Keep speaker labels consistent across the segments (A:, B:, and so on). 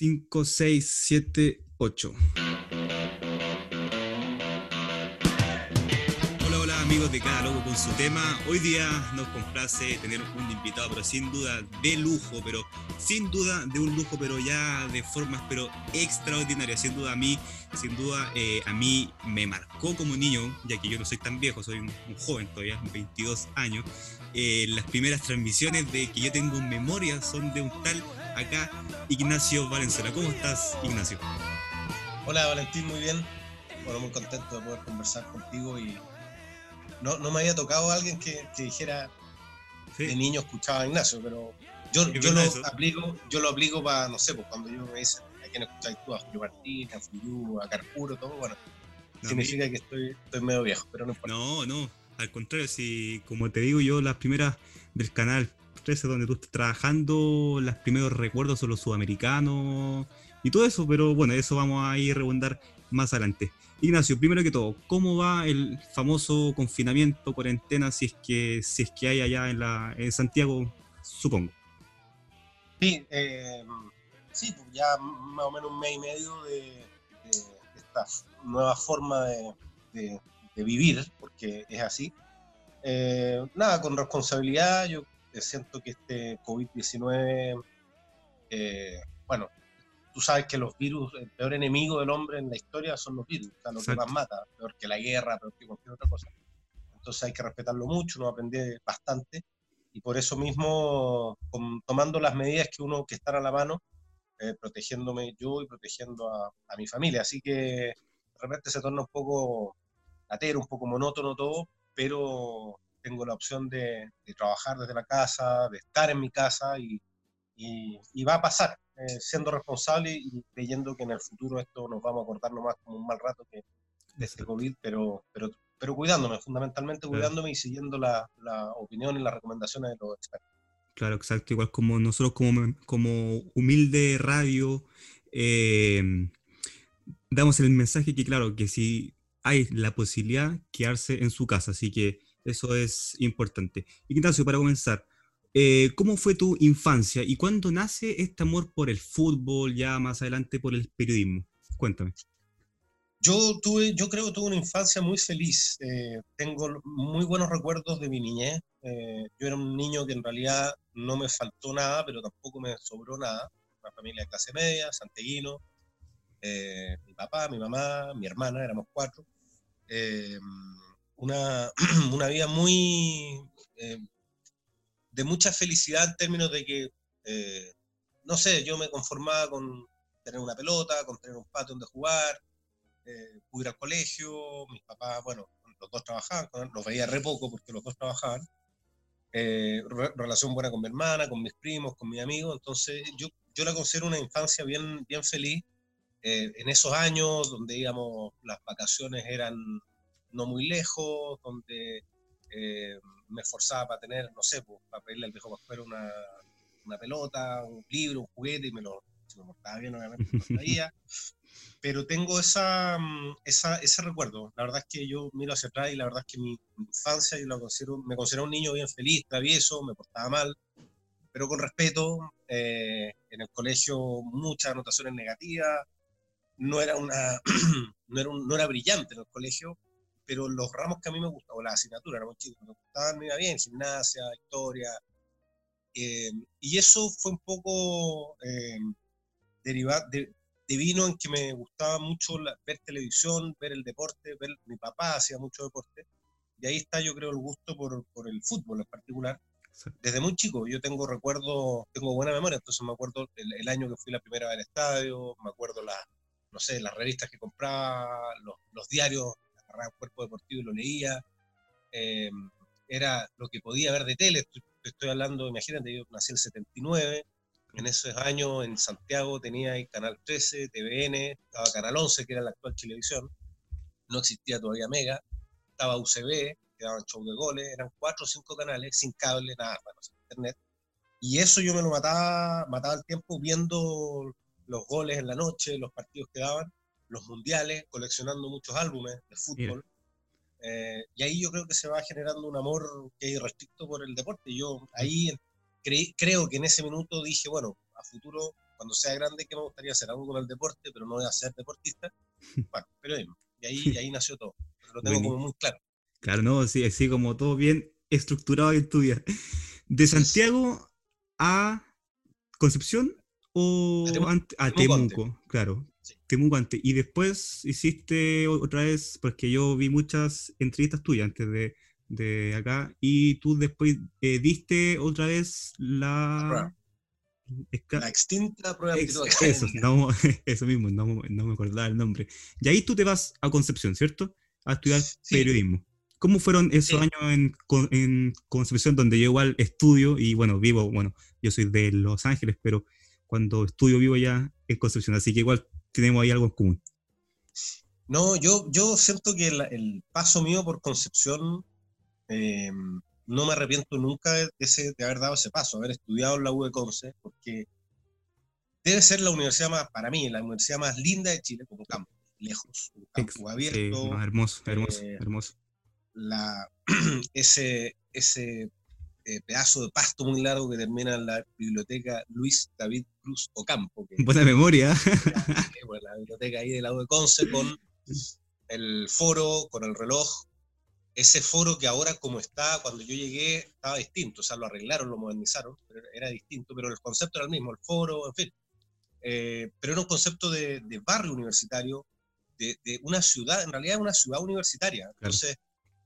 A: 5, 6, 7, 8. Hola, hola amigos de Cada Loco con su tema. Hoy día nos complace tener un invitado, pero sin duda de lujo, pero sin duda de un lujo, pero ya de formas, pero extraordinarias. Sin duda a mí, sin duda eh, a mí me marcó como niño, ya que yo no soy tan viejo, soy un, un joven todavía, 22 años. Eh, las primeras transmisiones de que yo tengo en memoria son de un tal acá Ignacio Valenzuela. ¿Cómo estás, Ignacio?
B: Hola, Valentín, muy bien. Bueno, muy contento de poder conversar contigo y no, no me había tocado alguien que, que dijera
A: Sí.
B: de niño escuchaba a Ignacio, pero yo, yo lo
A: eso.
B: aplico, yo lo aplico para, no sé, pues cuando yo me dicen a quién escucháis tú, a Julio Martín, a Fuyú, a Carpuro, todo, bueno,
A: No,
B: significa que estoy, estoy medio viejo, pero no importa.
A: No, no, al contrario, si como te digo yo, las primeras del canal 13 donde tú estás trabajando, los primeros recuerdos son los sudamericanos y todo eso, pero bueno, eso vamos a ir a rebundar más adelante. Ignacio, primero que todo, ¿cómo va el famoso confinamiento, cuarentena, si es que, si es que hay allá en, la, en Santiago, supongo?
B: Sí, eh, sí, pues ya más o menos un mes y medio de, de esta nueva forma de, de- de vivir, porque es así. Eh, nada, con responsabilidad, yo siento que este COVID-19, eh, bueno, tú sabes que los virus, el peor enemigo del hombre en la historia son los virus, o sea, lo que más mata, peor que la guerra, peor que cualquier otra cosa. Entonces hay que respetarlo mucho, uno aprende bastante y por eso mismo com- tomando las medidas que uno que están a la mano, eh, protegiéndome yo y protegiendo a, a mi familia. Así que de repente se torna un poco latero, un poco monótono todo, pero tengo la opción de, de trabajar desde la casa, de estar en mi casa y, y- y va a pasar, eh, siendo responsable y creyendo que en el futuro esto nos vamos a acordar nomás como un mal rato que de este COVID, pero, pero, pero cuidándome, fundamentalmente cuidándome y siguiendo la, la opinión y las recomendaciones de los expertos.
A: Claro, exacto. Igual como nosotros como, como humilde radio, eh, damos el mensaje que claro, que si hay la posibilidad, quedarse en su casa. Así que eso es importante. Ignacio, para comenzar, eh, ¿cómo fue tu infancia y cuándo nace este amor por el fútbol, ya más adelante por el periodismo? Cuéntame.
B: Yo tuve, yo creo que tuve una infancia muy feliz. eh, tengo muy buenos recuerdos de mi niñez. eh, yo era un niño que en realidad no me faltó nada, pero tampoco me sobró nada. Una familia de clase media, santiaguino. eh, mi papá, mi mamá, mi hermana, éramos cuatro. Una, una vida muy eh, de mucha felicidad en términos de que, eh, no sé, yo me conformaba con tener una pelota, con tener un patio donde jugar, eh, ir al colegio, mis papás, bueno, los dos trabajaban, los veía re poco porque los dos trabajaban. Eh, re- relación buena con mi hermana, con mis primos, con mis amigos, entonces yo, yo la considero una infancia bien, bien feliz. Eh, en esos años donde, digamos, las vacaciones eran no muy lejos, donde eh, me esforzaba para tener, no sé, pues, para pedirle al viejo Pascuero una, una pelota, un libro, un juguete, y me lo, si me portaba bien, obviamente, me lo traía pero tengo esa, mm, esa, ese recuerdo. La verdad es que yo miro hacia atrás y la verdad es que mi infancia yo la considero, me considero un niño bien feliz, travieso, me portaba mal, pero con respeto. eh, en el colegio muchas anotaciones negativas. No era, una, no, era un- no era brillante en el colegio, pero los ramos que a mí me gustaban, o las asignaturas, éramos chicos, me gustaban, me iba bien, gimnasia, historia. eh, y eso fue un poco eh, derivado de, de vino en que me gustaba mucho la- ver televisión, ver el deporte, ver, mi papá hacía mucho deporte, y ahí está yo creo el gusto por, por el fútbol en particular. Desde muy chico, yo tengo recuerdos, tengo buena memoria, entonces me acuerdo el, el año que fui la primera vez al estadio, me acuerdo las, no sé, las revistas que compraba, los, los diarios, agarraba el cuerpo deportivo y lo leía, eh, era lo que podía ver de tele, estoy, estoy hablando, imagínate, yo nací en el 79, en esos años en Santiago tenía ahí Canal 13, TVN, estaba Canal 11, que era la actual Televisión, no existía todavía Mega, estaba UCB, que daban show de goles, eran cuatro o cinco canales, sin cable, nada, bueno, sin internet. Y eso yo me lo mataba, mataba el tiempo viendo los goles en la noche, los partidos que daban, los mundiales, coleccionando muchos álbumes de fútbol. Eh, y ahí yo creo que se va generando un amor que es irrestricto por el deporte. Yo ahí creí- creo que en ese minuto dije, bueno, a futuro cuando sea grande, ¿qué me gustaría hacer? Algo con el deporte, pero no voy a ser deportista. Bueno, periodismo. Y ahí, y ahí nació todo. Lo tengo como muy claro.
A: Claro, no, sí, así como todo bien estructurado en tu vida. De Santiago a Concepción o a Temuco, claro. Temuco antes. Y después hiciste otra vez, porque yo vi muchas entrevistas tuyas antes de, de acá, y tú después eh, diste otra vez la...
B: La extinta prueba de
A: eso, eso mismo, no, no, me acordaba el nombre. Y ahí tú te vas a Concepción, ¿cierto? A estudiar periodismo. ¿Cómo fueron esos años en, en, Concepción, donde yo igual estudio y bueno, vivo, bueno, yo soy de Los Ángeles, pero cuando estudio vivo ya en Concepción, así que igual tenemos ahí algo en común.
B: No, yo, yo siento que el, paso mío por Concepción, eh, no me arrepiento nunca de, ese, de, haber dado ese paso, haber estudiado en la U de Conce, porque debe ser la universidad más, para mí, la universidad más linda de Chile como campo, lejos, un campo abierto.
A: hermoso, hermoso, eh, hermoso
B: la, ese, ese eh, pedazo de pasto muy largo que termina en la biblioteca Luis David Cruz Ocampo. Que,
A: Buena memoria.
B: la biblioteca ahí del lado de Conce con el foro, con el reloj. Ese foro que ahora como está, cuando yo llegué, estaba distinto, o sea, lo arreglaron, lo modernizaron, pero era distinto, pero el concepto era el mismo, el foro, en fin. Eh, pero era un concepto de, barrio universitario, de, una ciudad, en realidad una ciudad universitaria. Entonces,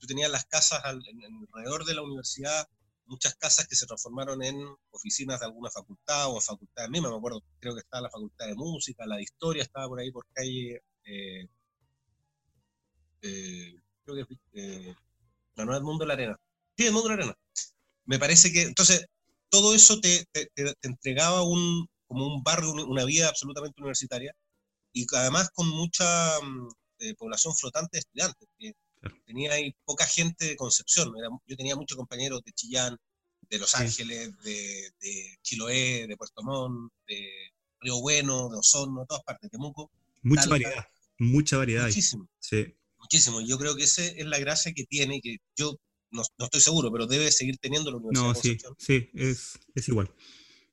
B: tenías las casas alrededor de la universidad, muchas casas que se transformaron en oficinas de alguna facultad o facultades mismas. Me acuerdo, creo que estaba la facultad de música, la de historia estaba por ahí por calle. Eh, eh, creo que eh, no, el mundo de la arena. Sí, el mundo de la arena. Me parece que, entonces, todo eso te, te, entregaba un, como un barrio, una vida absolutamente universitaria y además con mucha mm, eh, población flotante de estudiantes. Tenía ahí poca gente de Concepción. yo tenía muchos compañeros de Chillán, de Los Ángeles, de, Chiloé, de Puerto Montt, de Río Bueno, de Osorno, de todas partes, de Temuco.
A: Mucha variedad, mucha variedad.
B: Muchísimo.
A: Sí.
B: Muchísimo. Yo creo que esa es la gracia que tiene, que yo no, estoy seguro, pero debe seguir teniendo la Universidad no,
A: Sí, sí es, es igual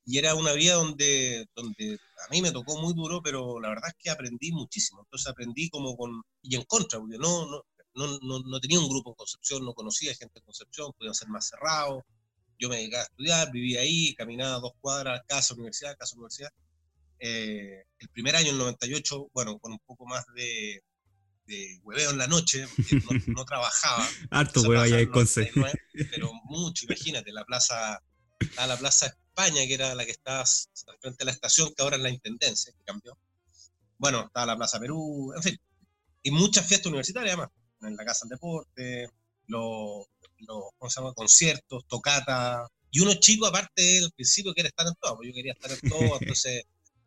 B: y era una vida donde, donde a mí me tocó muy duro, pero la verdad es que aprendí muchísimo. Entonces aprendí como con, y en contra, porque no, no, no, no, no, tenía un grupo en Concepción, no conocía gente en Concepción, podían ser más cerrados. Yo me dedicaba a estudiar, vivía ahí, caminaba dos cuadras, casa, universidad, casa, universidad. Eh, el primer año, el 98, bueno, con un poco más de, de hueveo en la noche, no, trabajaba.
A: Harto hueveo allá en
B: Pero mucho, imagínate, la plaza, la plaza España, que era la que estaba frente a la estación, que ahora es la Intendencia, que cambió. Bueno, estaba la Plaza Perú, en fin. Y muchas fiestas universitarias además en la Casa del Deporte, los, ¿cómo se llama? conciertos, tocata. Y uno chico, aparte, al principio quiere estar en todo, porque yo quería estar en todo, entonces,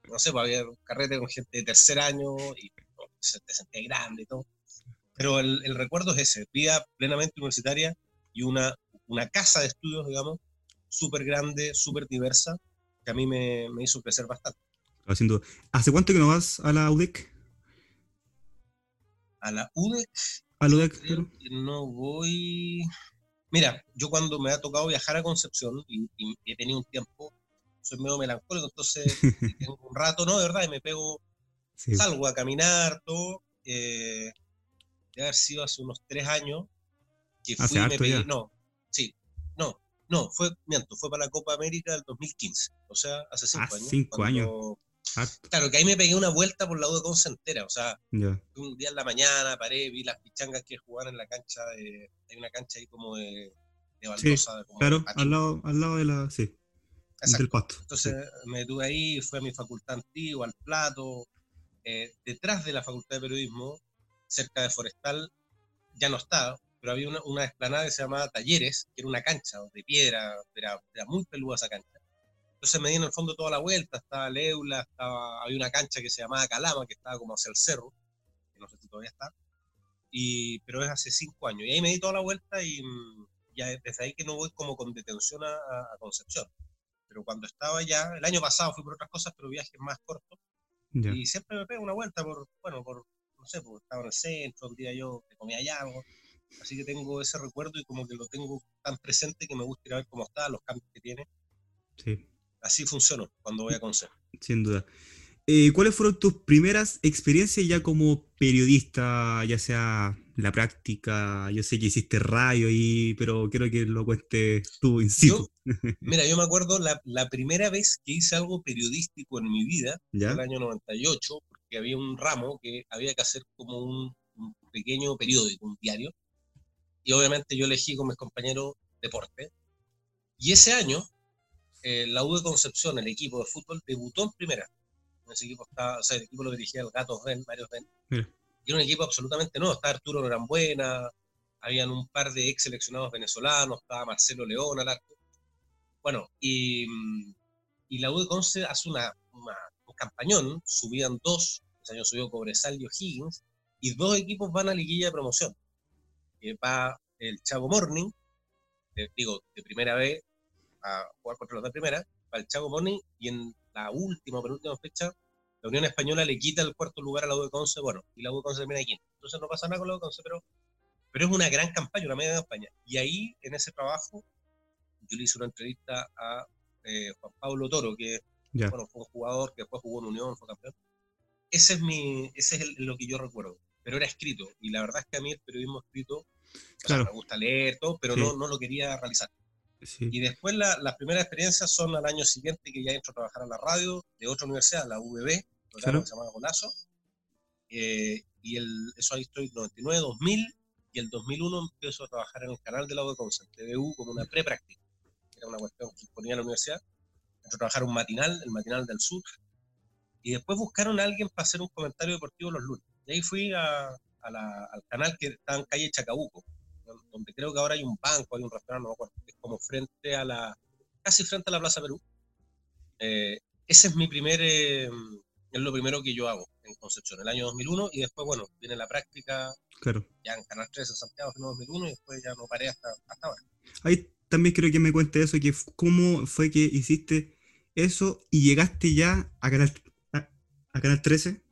B: no sé, pues había un carrete con gente de tercer año y se te sentía grande y todo. Pero el, el, recuerdo es ese, vida plenamente universitaria y una, una casa de estudios, digamos, súper grande, súper diversa, que a mí me, me hizo crecer bastante.
A: ¿Hace cuánto que no vas a la UDEC?
B: A la UDEC no voy. Mira, yo cuando me ha tocado viajar a Concepción y, he tenido un tiempo, soy medio melancólico, entonces tengo un rato, ¿no? De verdad, y me pego, salgo a caminar, todo. Eh, debe haber sido hace unos tres años que fui y me pedí, no, sí, no, no, fue, miento, fue para la Copa América del 2015, o sea, hace cinco ah, años.
A: Cinco años
B: Claro, que ahí me pegué una vuelta por la U de Conce entera, o sea, un día en la mañana paré, vi las pichangas que jugaban en la cancha de, hay una cancha ahí como de, de baldosa.
A: claro, al lado, al lado de la, sí, del pasto.
B: Entonces me detuve ahí, fui a mi facultad antigua, al plato, eh, detrás de la facultad de periodismo, cerca de Forestal, ya no estaba, pero había una, una explanada que se llamaba Talleres, que era una cancha de piedra, era, era muy peluda esa cancha entonces me di en el fondo toda la vuelta, estaba Leula, estaba, había una cancha que se llamaba Calama, que estaba como hacia el cerro, que no sé si todavía está, y, pero es hace cinco años. Y ahí me di toda la vuelta y ya desde ahí que no voy como con detención a, Concepción. Pero cuando estaba ya, el año pasado fui por otras cosas, pero viajes más cortos, y siempre me pego una vuelta por, bueno, por, no sé, porque estaba en el centro, un día yo que comía allá algo. Así que tengo ese recuerdo y como que lo tengo tan presente que me gusta ir a ver cómo está, los cambios que tiene.
A: Sí.
B: Así funciono cuando voy a Conce.
A: Sin duda. Eh, ¿Cuáles fueron tus primeras experiencias ya como periodista, ya sea la práctica? Yo sé que hiciste radio ahí, pero quiero que lo cuentes tú in situ.
B: mira, yo me acuerdo la, la, primera vez que hice algo periodístico en mi vida, en el año 98, porque había un ramo que había que hacer como un, un pequeño periódico, un diario, y obviamente yo elegí con mis compañeros deporte. Y ese año, eh, la U de Concepción, el equipo de fútbol, debutó en primera. Ese equipo estaba, o sea, el equipo lo dirigía el Gato Ben, Mario Ben. Y era un equipo absolutamente nuevo. Estaba Arturo Norambuena, habían un par de ex seleccionados venezolanos, estaba Marcelo León al arco. Bueno, y, y la U de Conce hace una, un campañón, subían dos, ese año subió Cobresal y O'Higgins, y dos equipos van a liguilla de promoción. Que va el Chavo Morning, digo, de primera vez a jugar contra los de primera, para el Chavo Morning, y en la última, penúltima fecha, la Unión Española le quita el cuarto lugar a la U de Conce, bueno, y la U de Conce termina aquí. Entonces no pasa nada con la U de Conce, pero, pero es una gran campaña, una media campaña. Y ahí, en ese trabajo, yo le hice una entrevista a eh, Juan Pablo Toro, que bueno, fue un jugador que después jugó en Unión, fue campeón. Ese es, mi, ese es lo que yo recuerdo, pero era escrito. Y la verdad es que a mí el periodismo escrito, me gusta leer todo, pero no, no lo quería realizar. Y después las primeras experiencias son al año siguiente que ya entro a trabajar a la radio de otra universidad, la UBB, claro. que se llama Golazo. Eh, y el, eso ahí estoy 99, 2000, y el 2001 empiezo a trabajar en el canal de la UBB en TVU, como una pre-práctica. Era una cuestión que ponía la universidad. Entro a trabajar un matinal, el matinal del sur. Y después buscaron a alguien para hacer un comentario deportivo los lunes. Y ahí fui a, al canal que está en calle Chacabuco, donde creo que ahora hay un banco, hay un restaurante, no me acuerdo, es como frente a la, casi frente a la Plaza Perú. Eh, ese es mi primer, eh, es lo primero que yo hago en Concepción, el año 2001, y después, bueno, viene la práctica,
A: claro.
B: ya en Canal 3 en Santiago en 2001, y después ya no paré hasta, hasta ahora.
A: Ahí también quiero que me cuente eso, que cómo fue que hiciste eso y llegaste ya a Canal, a Canal 13.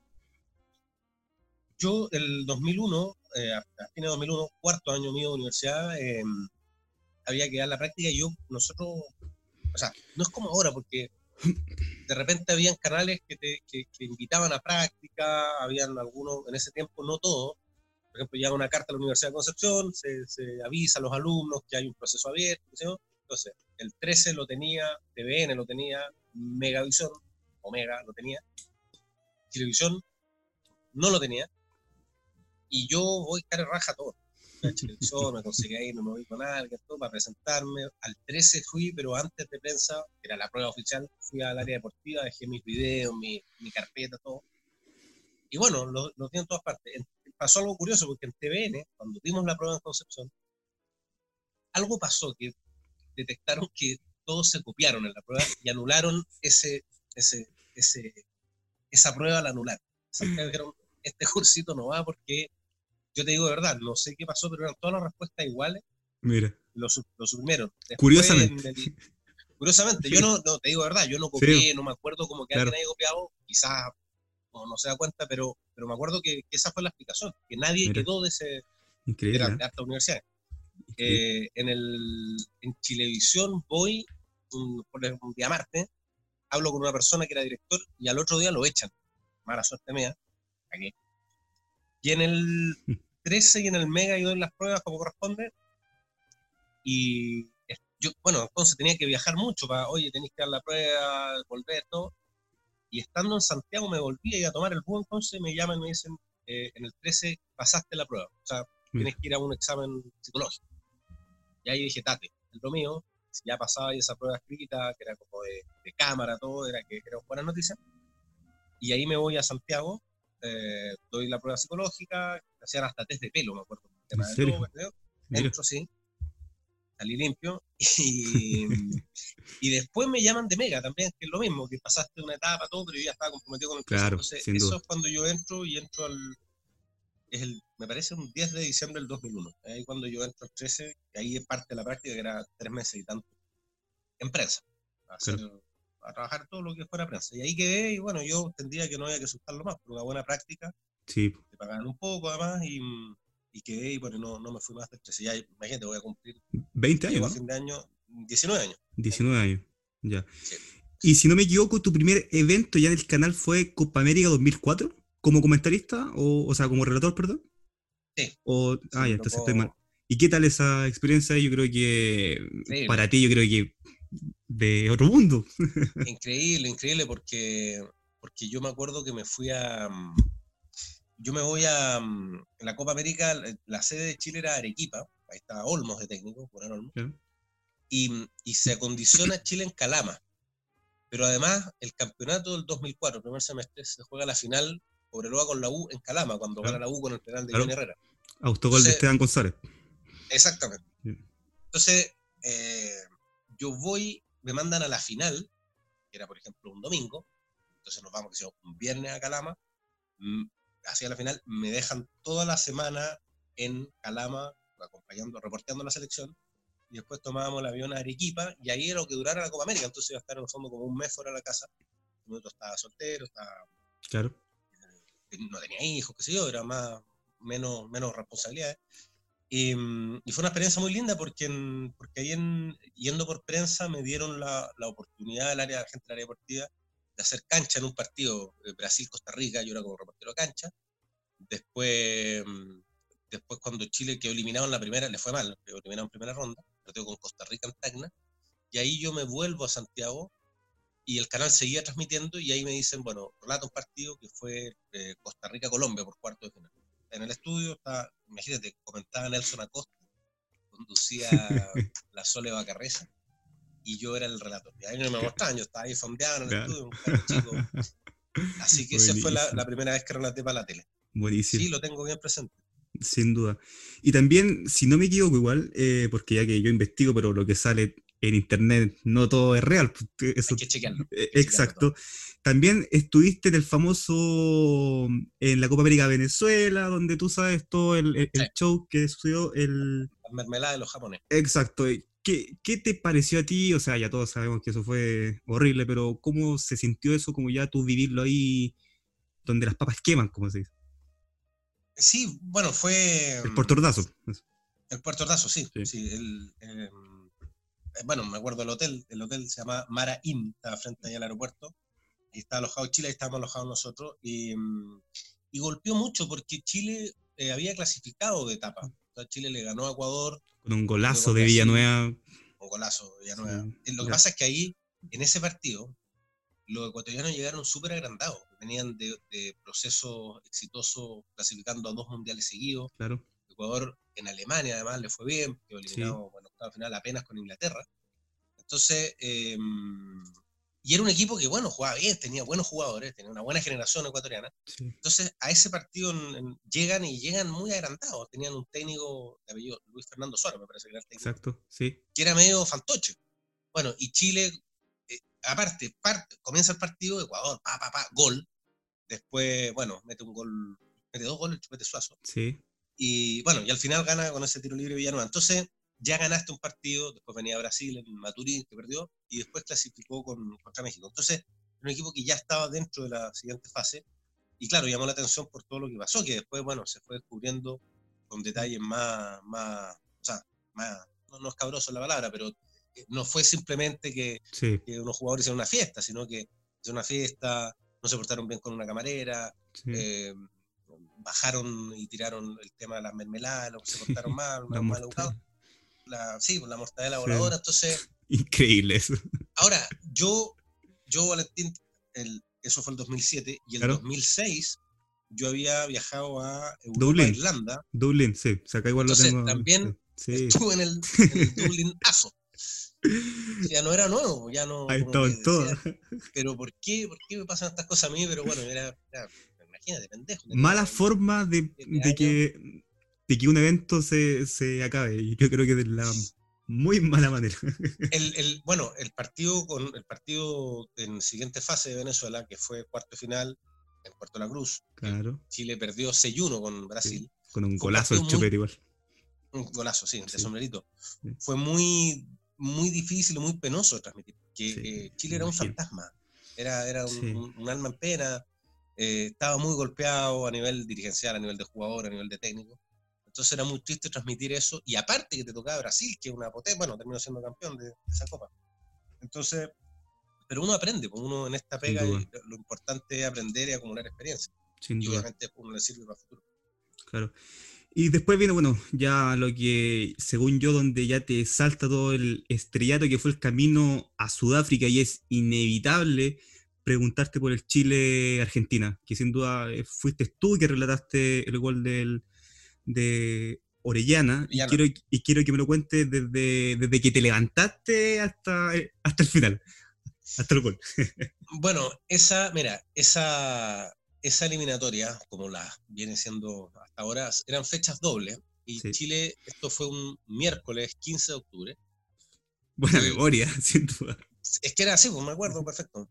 B: Yo, el 2001, eh, a, fines de 2001, cuarto año mío de universidad, em, había que dar la práctica y yo, nosotros, o sea, no es como ahora, porque de repente habían canales que, te, invitaban a práctica, habían algunos, en ese tiempo no todos, por ejemplo, llega una carta a la Universidad de Concepción, se, avisa a los alumnos que hay un proceso abierto, entonces el 13 lo tenía, TVN lo tenía, Megavisión, Omega lo tenía, Televisión no lo tenía, y yo voy cara raja todo. me conseguí ir, me moví con alguien, todo, para presentarme. Al 13 fui, pero antes de prensa, que era la prueba oficial, fui al área deportiva, dejé mis videos, mi, mi carpeta, todo. Y bueno, lo, lo en todas partes. Pasó algo curioso, porque en TVN, cuando dimos la prueba en Concepción, algo pasó que detectaron que todos se copiaron en la prueba y anularon ese, ese, ese, esa prueba, la anularon. dijeron, este cursito no va porque yo te digo de verdad, no sé qué pasó, pero eran todas las respuestas iguales.
A: Mira.
B: Los, los suprimieron.
A: curiosamente.
B: curiosamente, yo no, no, te digo de verdad, yo no copié, no me acuerdo como que alguien haya copiado, quizás no, no, se da cuenta, pero, pero me acuerdo que, esa fue la explicación, que nadie quedó de ese
A: Increíble,
B: de, la, universidad. Eh, en, el, en Chilevisión voy un, un día martes, hablo con una persona que era director y al otro día lo echan. Mala suerte mía. Aquí. Y en el 13 y en el Mega yo en las pruebas como corresponde. Y yo, bueno, entonces tenía que viajar mucho para, oye, tenéis que dar la prueba, volver, todo. Y estando en Santiago me volví a ir a tomar el bus, entonces me llaman y me dicen, eh, en el 13 pasaste la prueba. O sea, tienes que ir a un examen psicológico. Y ahí dije, tate, el lo mío, si ya pasaba esa prueba escrita, que era como de, de cámara, todo, era que era buena noticia. Y ahí me voy a Santiago eh, doy la prueba psicológica, hacían hasta test de pelo, me acuerdo.
A: ¿En serio?
B: Entro, sí, salí limpio, y, después me llaman de Mega también, que es lo mismo, que pasaste una etapa, todo, pero yo ya estaba comprometido con el
A: claro, Entonces,
B: eso es cuando yo entro y entro al, es el, me parece un 10 de diciembre del 2001, ahí cuando yo entro al 13, ahí es parte de la práctica, que era tres meses y tanto, en prensa, hacer a trabajar todo lo que fuera prensa. Y ahí quedé, y bueno, yo entendía que no había que asustarlo más, por una buena práctica.
A: Sí.
B: Te pagaban un poco además, y, y quedé, y bueno, no, no me fui más de 13. Ya, imagínate, voy a cumplir.
A: 20 años.
B: A fin de año, 19 años.
A: 19 años, ya. Y si no me equivoco, tu primer evento ya en el canal fue Copa América 2004, como comentarista, o, o sea, como relator, perdón.
B: Sí.
A: O, ah, ya, entonces estoy mal. ¿Y qué tal esa experiencia? Yo creo que para ti, yo creo que de otro mundo.
B: Increíble, increíble, porque, porque yo me acuerdo que me fui a. Mm, yo me voy a. Mm, en la Copa América, la sede de Chile era Arequipa, ahí estaba Olmos de técnico, Olmos, y, y, se acondiciona Chile en Calama. Pero además, el campeonato del 2004, primer semestre, se juega la final Cobreloa con la U en Calama, cuando gana la U con el penal de claro. Herrera.
A: Autogol de Esteban González.
B: Exactamente. Entonces, eh, yo voy, me mandan a la final, que era por ejemplo un domingo, entonces nos vamos, que un viernes a Calama, mm, hacia la final, me dejan toda la semana en Calama, acompañando, reporteando la selección, y después tomábamos el avión a Arequipa, y ahí era lo que durara la Copa América, entonces iba a estar en el fondo como un mes fuera de la casa, el estaba soltero, estaba...
A: Claro.
B: Eh, no tenía hijos, qué sé yo, era más, menos, menos responsabilidades. Y, y, fue una experiencia muy linda porque, porque ahí en, yendo por prensa me dieron la, la oportunidad del área, gente del área deportiva de hacer cancha en un partido Brasil-Costa Rica, yo era como reportero cancha. Después, después cuando Chile quedó eliminado en la primera, le fue mal, quedó eliminado en primera ronda, partido con Costa Rica en Tacna, y ahí yo me vuelvo a Santiago y el canal seguía transmitiendo y ahí me dicen, bueno, relata un partido que fue eh, Costa Rica-Colombia por cuarto de final en el estudio, está, imagínate, comentaba Nelson Acosta, conducía la Sole Bacarreza, y yo era el relator. Y ahí no me mostraban, yo estaba ahí fondeado en el estudio, un chico. Así que esa fue la, la, primera vez que relaté para la tele.
A: Buenísimo.
B: Sí, lo tengo bien presente.
A: Sin duda. Y también, si no me equivoco igual, eh, porque ya que yo investigo, pero lo que sale en internet no todo es real.
B: Pues, eso, hay que chequearlo.
A: Eh, exacto. También estuviste en el famoso, en la Copa América Venezuela, donde tú sabes todo el, show que sucedió. El...
B: La mermelada de los japoneses.
A: Exacto. ¿Qué, ¿Qué, te pareció a ti? O sea, ya todos sabemos que eso fue horrible, pero ¿cómo se sintió eso, como ya tú vivirlo ahí, donde las papas queman, como se dice?
B: Sí, bueno, fue...
A: El Puerto Ordazo.
B: El Puerto Ordazo, sí. sí. el, em, eh, bueno, me acuerdo del hotel, el hotel se llama Mara Inn, estaba frente ahí al aeropuerto, y estaba alojado Chile, ahí estábamos alojados nosotros, y, mm, y golpeó mucho porque Chile eh, había clasificado de etapa. Chile le ganó a Ecuador.
A: Con un golazo de Villanueva.
B: Un golazo de Villanueva. Lo que pasa es que ahí, en ese partido, los ecuatorianos llegaron súper agrandados. Venían de, de procesos exitosos clasificando a dos mundiales seguidos.
A: Claro.
B: Ecuador en Alemania además le fue bien, quedó eliminado, bueno, al final apenas con Inglaterra. Entonces, em, y era un equipo que, bueno, jugaba bien, tenía buenos jugadores, tenía una buena generación ecuatoriana. Entonces, a ese partido llegan y llegan muy agrandados. Tenían un técnico de apellido Luis Fernando Suárez, me parece que era el técnico.
A: Exacto, sí.
B: Que era medio fantoche. Bueno, y Chile, eh, aparte, comienza el partido, Ecuador, pa, pa, pa, gol. Después, bueno, mete un gol, mete dos goles, chupete suazo.
A: Sí.
B: Y bueno, y al final gana con ese tiro libre Villanueva. Entonces, ya ganaste un partido, después venía Brasil en Maturín, que perdió, y después clasificó con, contra México. Entonces, un equipo que ya estaba dentro de la siguiente fase, y claro, llamó la atención por todo lo que pasó, que después, bueno, se fue descubriendo con detalles más, más o sea, más, no, es cabroso la palabra, pero eh, no fue simplemente que, unos jugadores hicieron una fiesta, sino que hicieron una fiesta, no se portaron bien con una camarera, eh, bajaron y tiraron el tema de las mermeladas, se portaron mal, mal educados la, sí, la mortadela voladora, entonces...
A: Increíble eso.
B: Ahora, yo, yo Valentín, el, eso fue el 2007, y el 2006 yo había viajado a Europa, Irlanda.
A: Dublín, sí, o sea, igual
B: entonces,
A: lo tengo.
B: también estuve en el, Dublín ASO. ya no era nuevo, ya no.
A: Ahí estaba en todo.
B: Pero ¿por qué, ¿por qué me pasan estas cosas a mí? Pero bueno, era, imagínate, pendejo.
A: Mala forma de, de que que un evento se, se acabe. Y yo creo que de la muy mala manera.
B: El, el, bueno, el partido con el partido en siguiente fase de Venezuela, que fue cuarto final en Puerto La Cruz.
A: Claro.
B: Chile perdió 6-1 con Brasil.
A: con un golazo el Chupete igual.
B: Un golazo, sí, de sombrerito. Fue muy, muy difícil, muy penoso de transmitir, porque eh, Chile era un fantasma, era, era un, un, alma en pena, eh, estaba muy golpeado a nivel dirigencial, a nivel de jugador, a nivel de técnico. Entonces era muy triste transmitir eso. Y aparte que te tocaba Brasil, que es una potencia, bueno, terminó siendo campeón de, esa copa. Entonces, pero uno aprende, pues uno en esta pega lo importante es aprender y acumular experiencia.
A: Sin
B: y obviamente uno le sirve para el futuro.
A: Claro. Y después viene, bueno, ya lo que, según yo, donde ya te salta todo el estrellato que fue el camino a Sudáfrica y es inevitable preguntarte por el Chile-Argentina, que sin duda eh, fuiste tú que relataste el gol del, de Orellana, y quiero, y quiero, que me lo cuentes desde, desde que te levantaste hasta, eh, hasta el final, hasta el gol.
B: bueno, esa, mira, esa, esa eliminatoria, como la viene siendo hasta ahora, eran fechas dobles. Y Chile, esto fue un miércoles 15 de octubre.
A: Buena memoria, sin duda.
B: Es que era así, pues me acuerdo perfecto.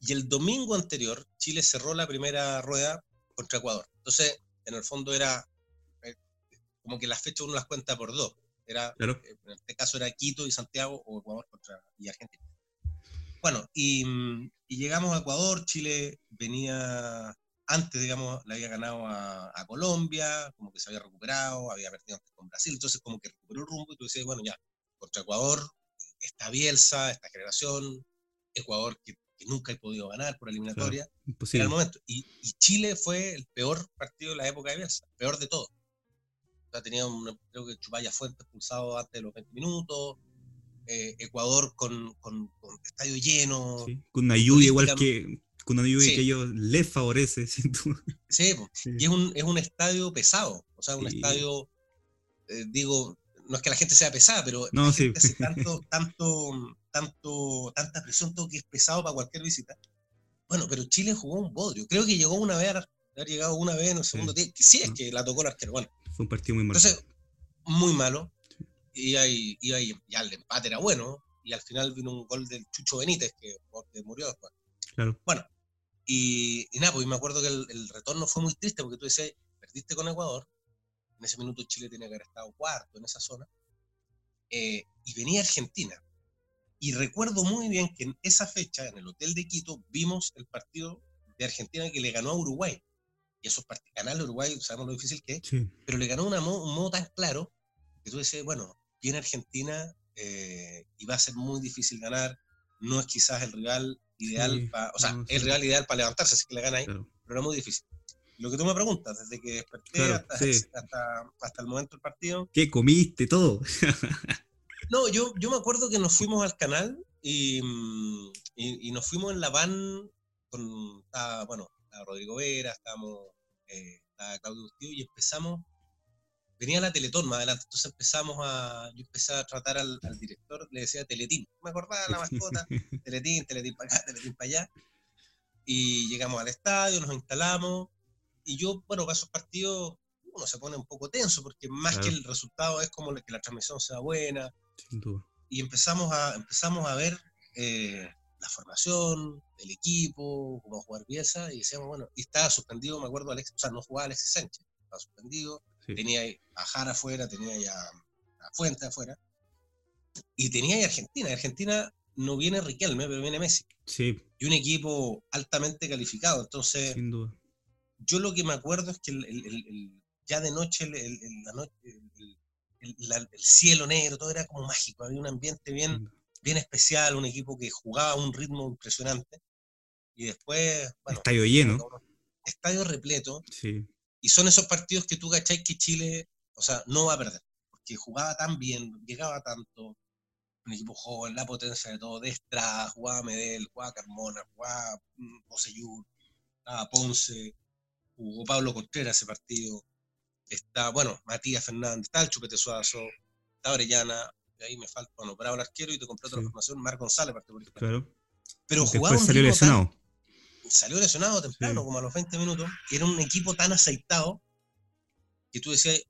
B: Y el domingo anterior, Chile cerró la primera rueda contra Ecuador. Entonces, en el fondo era como que las fechas uno las cuenta por dos. Era, eh, En este caso era Quito y Santiago o Ecuador contra y Argentina. Bueno, y, llegamos a Ecuador, Chile venía antes, digamos, le había ganado a, Colombia, como que se había recuperado, había perdido antes con Brasil, entonces como que recuperó el rumbo y tú decías, bueno, ya, contra Ecuador, está Bielsa, esta generación, Ecuador que que nunca he podido ganar por eliminatoria. en el momento. Y, Chile fue el peor partido de la época de Bielsa, peor de todo. Sea, tenía creo que Chupaya Fuentes expulsado antes de los 20 minutos, eh, Ecuador con, con, estadio lleno.
A: Con una lluvia igual que con una lluvia que ellos les favorece.
B: Sí, y es un, es un estadio pesado, o sea, un estadio, eh, digo, no es que la gente sea pesada, pero
A: no,
B: la gente hace tanto, tanto, tanto, tanta presión, todo que es pesado para cualquier visita. Bueno, pero Chile jugó un bodrio. Creo que llegó una vez, haber llegado una vez en el segundo tiempo. Sí, es que la tocó el arquero. Bueno.
A: Fue un partido muy malo.
B: Entonces, muy malo. Y ahí, y ahí ya el empate era bueno. Y al final vino un gol del Chucho Benítez, que, murió después.
A: Claro.
B: Bueno, y, nada, pues me acuerdo que el, el, retorno fue muy triste porque tú decías, perdiste con Ecuador, en ese minuto Chile tenía que haber estado cuarto en esa zona, eh, y venía Argentina. Y recuerdo muy bien que en esa fecha, en el hotel de Quito, vimos el partido de Argentina que le ganó a Uruguay. Y esos partidos, ganarle a Uruguay, sabemos lo difícil que es, pero le ganó una un modo tan claro que tú decías, bueno, viene Argentina eh, y va a ser muy difícil ganar. No es quizás el rival ideal, para, o sea, el rival ideal para levantarse, así que le gana ahí, pero era muy difícil lo que tú me preguntas, desde que desperté hasta, el momento del partido.
A: ¿Qué comiste? Todo.
B: no, yo, yo me acuerdo que nos fuimos al canal y, y, nos fuimos en la van con, bueno, Rodrigo Vera, estábamos, eh, Claudio Bustillo y empezamos, venía la Teletón más adelante, entonces empezamos a, yo empecé a tratar al, director, le decía Teletín, me acordaba la mascota, Teletín, Teletín para acá, Teletín para allá, y llegamos al estadio, nos instalamos, y yo, bueno, para esos partidos uno se pone un poco tenso, porque más que el resultado es como que la transmisión sea buena. Y empezamos a, empezamos a ver eh, la formación, el equipo, cómo jugar pieza, y decíamos, bueno, y estaba suspendido, me acuerdo, Alex, o sea, no jugaba Alexis Sánchez, estaba suspendido, tenía a Jara afuera, tenía ya a Fuente afuera, y tenía ahí Argentina. Argentina no viene Riquelme, pero viene Messi.
A: Sí.
B: Y un equipo altamente calificado, entonces...
A: Sin duda
B: yo lo que me acuerdo es que ya de noche, el, cielo negro, todo era como mágico, había un ambiente bien, bien especial, un equipo que jugaba a un ritmo impresionante. Y después, bueno,
A: estadio lleno.
B: Estadio repleto.
A: Sí.
B: Y son esos partidos que tú cacháis que Chile, o sea, no va a perder, porque jugaba tan bien, llegaba tanto, un equipo joven, la potencia de todo, de Estrada, jugaba Medel, jugaba Carmona, jugaba Poseyur, estaba Ponce, jugó Pablo Contreras ese partido, está, bueno, Matías Fernández, está el Chupete Suazo, está Orellana, y ahí me falta, bueno, Bravo el arquero y te compré otra formación, Marc González,
A: por Claro.
B: Pero jugaba un
A: salió lesionado.
B: salió lesionado temprano, como a los 20 minutos, era un equipo tan aceitado que tú decías,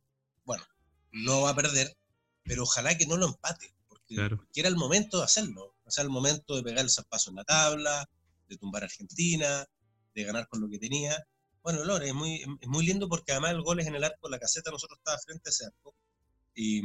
B: bueno, no va a perder, pero ojalá que no lo empate, porque, era el momento de hacerlo, o sea, el momento de pegar el zapazo en la tabla, de tumbar a Argentina, de ganar con lo que tenía, bueno, Lore, es muy, es muy lindo porque además el gol es en el arco, la caseta nosotros estaba frente a ese arco. Y,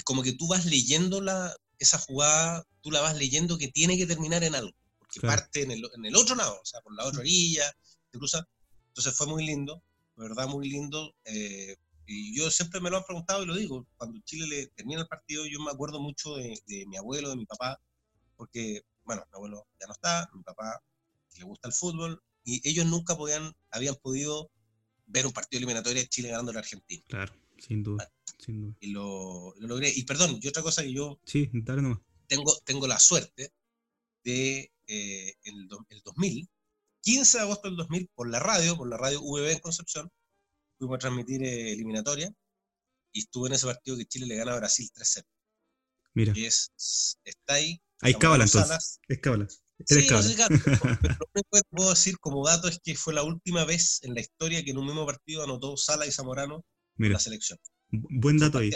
B: y, como que tú vas leyendo la, esa jugada, tú la vas leyendo que tiene que terminar en algo, porque parte en el, en el, otro lado, o sea, por la otra orilla, te cruza. Entonces fue muy lindo, verdad muy lindo. Eh, y yo siempre me lo han preguntado y lo digo, cuando Chile le termina el partido, yo me acuerdo mucho de, de mi abuelo, de mi papá, porque bueno, mi abuelo ya no está, mi papá le gusta el fútbol, y ellos nunca podían, habían podido ver un partido eliminatorio de Chile ganando a la Argentina.
A: Claro, sin duda. Sin duda.
B: Y lo, lo, logré. Y perdón, y otra cosa que yo
A: sí, dale nomás.
B: Tengo, tengo la suerte de eh, el, el 2000, 15 de agosto del 2000, por la radio, por la radio VB en Concepción, fuimos a transmitir eh, eliminatoria y estuve en ese partido que Chile le gana a Brasil 3-0.
A: Mira.
B: Y es, está ahí.
A: Hay cábala entonces. Es cábala.
B: Sí, no sé, pero lo que puedo decir como dato es que fue la última vez en la historia que en un mismo partido anotó Sala y Zamorano Mira, la selección.
A: Buen dato ahí.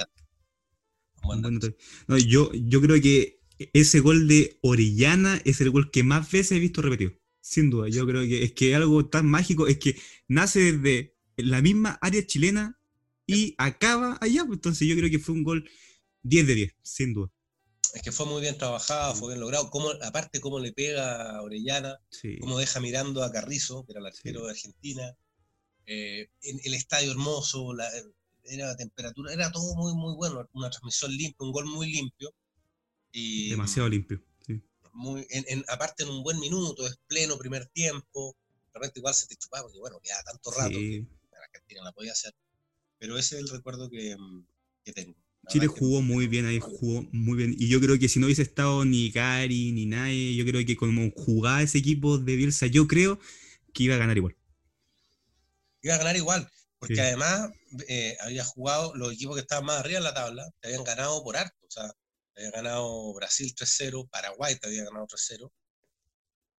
A: Buen dato. No, yo, yo creo que ese gol de Orellana es el gol que más veces he visto repetido. Sin duda, yo creo que es que algo tan mágico es que nace desde la misma área chilena y acaba allá. Pues, entonces yo creo que fue un gol 10 de 10, sin duda.
B: Es que fue muy bien trabajado, fue bien logrado. Cómo, aparte, cómo le pega a Orellana, cómo deja mirando a Carrizo, que era el arquero de Argentina. Eh, en el estadio hermoso, la, era la temperatura, era todo muy, muy bueno. Una transmisión limpia, un gol muy limpio. Y,
A: Demasiado limpio.
B: Muy, en, aparte en un buen minuto, es pleno primer tiempo. Realmente igual se te chupaba, porque bueno, queda tanto rato que la Argentina la podía hacer. Pero ese es el recuerdo que, que tengo.
A: Chile jugó muy bien ahí, jugó muy bien. Y yo creo que si no hubiese estado ni Gary ni nadie, yo creo que como jugaba ese equipo de Bielsa, yo creo que iba a ganar igual.
B: Iba a ganar igual, porque además eh, había jugado los equipos que estaban más arriba en la tabla, te habían ganado por harto. O sea, te había ganado Brasil 3-0, Paraguay te había ganado 3-0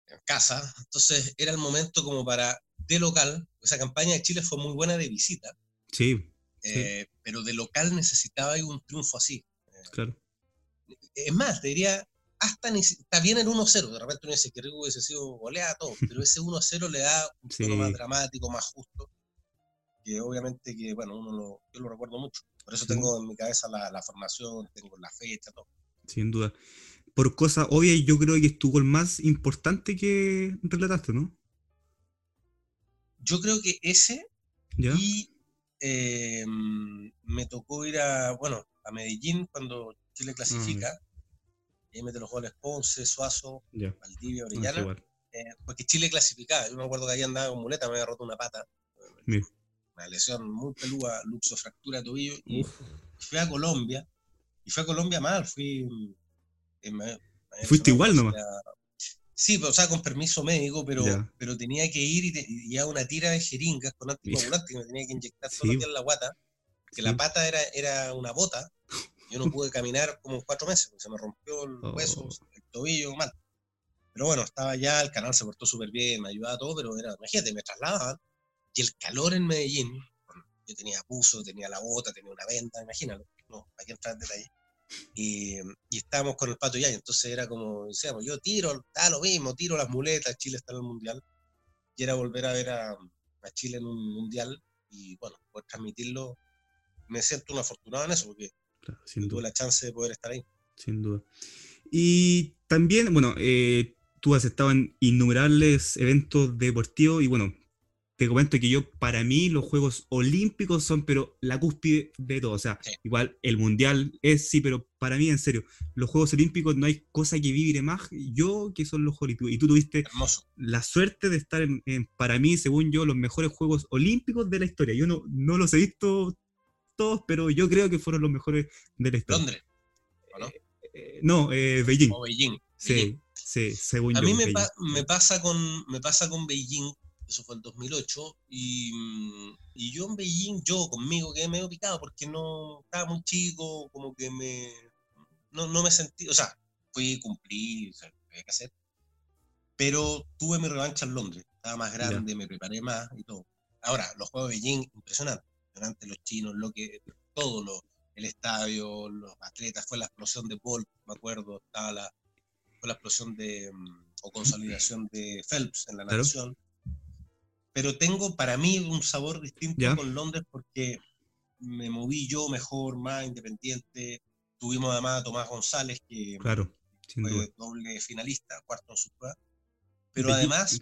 B: en casa. Entonces era el momento como para, de local, esa campaña de Chile fue muy buena de visita.
A: Sí.
B: Eh, pero de local necesitaba un triunfo así.
A: Claro.
B: Es más, te diría, hasta está bien el 1-0, de repente uno dice que Rico hubiese sido goleado, todo, pero ese 1-0 le da un tono más dramático, más justo, que obviamente que, bueno, uno lo, yo lo recuerdo mucho. Por eso tengo en mi cabeza la, la, formación, tengo la fecha, todo.
A: Sin duda. Por cosa obvia, yo creo que es tu gol más importante que relataste, ¿no?
B: Yo creo que ese ¿Ya? y eh, me tocó ir a, bueno, a Medellín cuando Chile mm. clasifica. Y ahí mete los goles Ponce, Suazo, Valdivia, ah, Orellana. Eh, porque Chile clasificaba. Yo me acuerdo que ahí andaba con muleta, me había roto una pata. Una lesión muy peluda, luxo, fractura de tobillo. Y fui a Colombia. Y fui a Colombia mal, fui.
A: Eh, Fuiste igual nomás.
B: Sí, o sea, con permiso médico, pero, pero tenía que ir y, ya una tira de jeringas con anticoagulante que me tenía que inyectar todo el día en la guata, que la pata era, era una bota. Yo no pude caminar como cuatro meses, porque se me rompió el hueso, oh. el tobillo, mal. Pero bueno, estaba ya, el canal se portó súper bien, me ayudaba todo, pero era, imagínate, me trasladaban. Y el calor en Medellín, yo tenía puso, tenía la bota, tenía una venta, imagínalo. No, hay que entrar en detalle y, y, estábamos con el Pato ya, y entonces era como, decíamos, yo tiro, da lo mismo, tiro las muletas, Chile está en el Mundial, y era volver a ver a, a Chile en un Mundial, y bueno, poder transmitirlo, me siento un afortunado en eso, porque tuve la chance de poder estar ahí.
A: Sin duda. Y también, bueno, eh, tú has estado en innumerables eventos deportivos y bueno, te comento que yo, para mí, los Juegos Olímpicos son, pero la cúspide de todo. O sea, igual el Mundial es, sí, pero para mí, en serio, los Juegos Olímpicos no hay cosa que vibre más yo que son los Olímpicos. Y tú tuviste la suerte de estar en, para mí, según yo, los mejores Juegos Olímpicos de la historia. Yo no, no los he visto todos, pero yo creo que fueron los mejores de la historia.
B: ¿Londres?
A: no? Eh, eh, no, eh, Beijing.
B: O Beijing.
A: Sí, sí, según
B: A
A: yo.
B: A mí me, me, pasa con, me pasa con Beijing eso fue el 2008, y, mm, y, yo en Beijing, yo conmigo quedé medio picado porque no estaba muy chico, como que me, no, no me sentí, o sea, fui, cumplí, o sea, había que hacer, pero tuve mi revancha en Londres, estaba más grande, me preparé más y todo. Ahora, los Juegos de Beijing, impresionante, impresionante los chinos, lo que, todo lo, el estadio, los atletas, fue la explosión de Bolt, me acuerdo, estaba la, fue la explosión de, mm, o consolidación de Phelps en la nación pero tengo para mí un sabor distinto con Londres porque me moví yo mejor, más independiente. Tuvimos además a Tomás González, que
A: claro,
B: fue doble finalista, cuarto en su prueba. Pero además,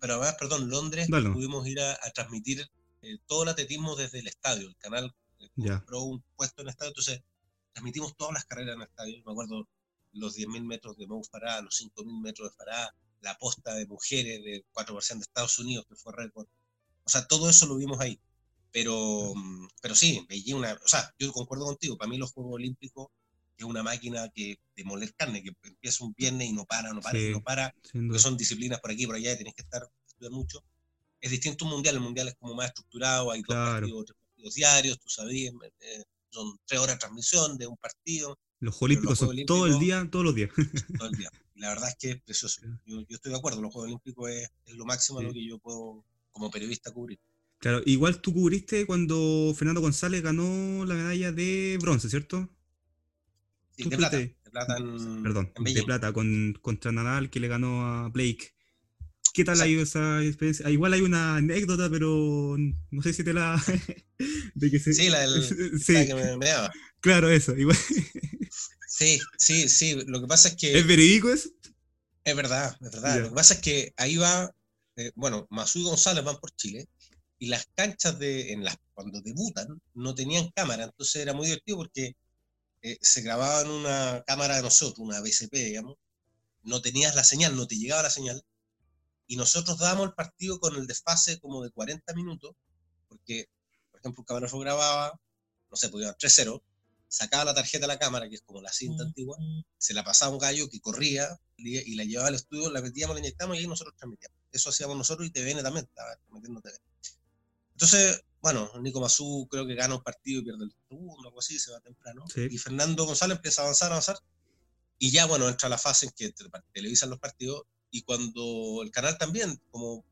B: pero además, perdón, Londres pudimos ir a, transmitir eh, todo el atletismo desde el estadio. El canal eh, compró un puesto en el estadio, entonces transmitimos todas las carreras en el estadio. Me acuerdo los 10.000 metros de Mo Farah, los 5.000 metros de Farah, la posta de mujeres de 4% de Estados Unidos, que fue récord. O sea, todo eso lo vimos ahí. Pero, pero sí, Beijing, una, o sea, yo concuerdo contigo, para mí los Juegos Olímpicos es una máquina que, de moler carne, que empieza un viernes y no para, no para, no para, porque son disciplinas por aquí y por allá y tenés que estar, estudiar mucho. Es distinto un mundial, el mundial es como más estructurado, hay dos partidos, tres partidos diarios, tú sabías, eh, son tres horas de transmisión de un partido.
A: Los Juegos Olímpicos son todo el día, todos los días.
B: todo el día. Y la verdad es que es precioso. Yo, yo estoy de acuerdo, los Juegos Olímpicos es, lo máximo lo que yo puedo como periodista cubrir.
A: Claro, igual tú cubriste cuando Fernando González ganó la medalla de bronce, ¿cierto?
B: Sí, de plata, de plata, en,
A: Perdón, de plata con, contra Nadal que le ganó a Blake. ¿Qué tal ha ido esa experiencia? Ah, igual hay una anécdota, pero no sé si te la.
B: de que se... Sí, la, del, sí. La que me, me, daba.
A: Claro, eso, igual.
B: sí, sí, sí. Lo que pasa es que.
A: ¿Es verídico eso?
B: Es verdad, es verdad. Lo que pasa es que ahí va. Eh, bueno, Masú y González van por Chile y las canchas de, en las, cuando debutan no tenían cámara, entonces era muy divertido porque eh, se grababa en una cámara de nosotros, una BCP, digamos, no tenías la señal, no te llegaba la señal, y nosotros dábamos el partido con el desfase como de 40 minutos, porque, por ejemplo, un camarógrafo grababa, no sé, podía 3-0, sacaba la tarjeta de la cámara, que es como la cinta antigua, se la pasaba a un gallo que corría y la llevaba al estudio, la metíamos, la inyectamos y ahí nosotros transmitíamos. Eso hacíamos nosotros y TVN también estaba transmitiendo TV. Entonces, bueno, Nico Mazú creo que gana un partido y pierde el segundo, algo así, se va temprano. Y Fernando González empieza a avanzar, a avanzar. Y ya, bueno, entra la fase en que televisan los partidos. Y cuando el canal también, como,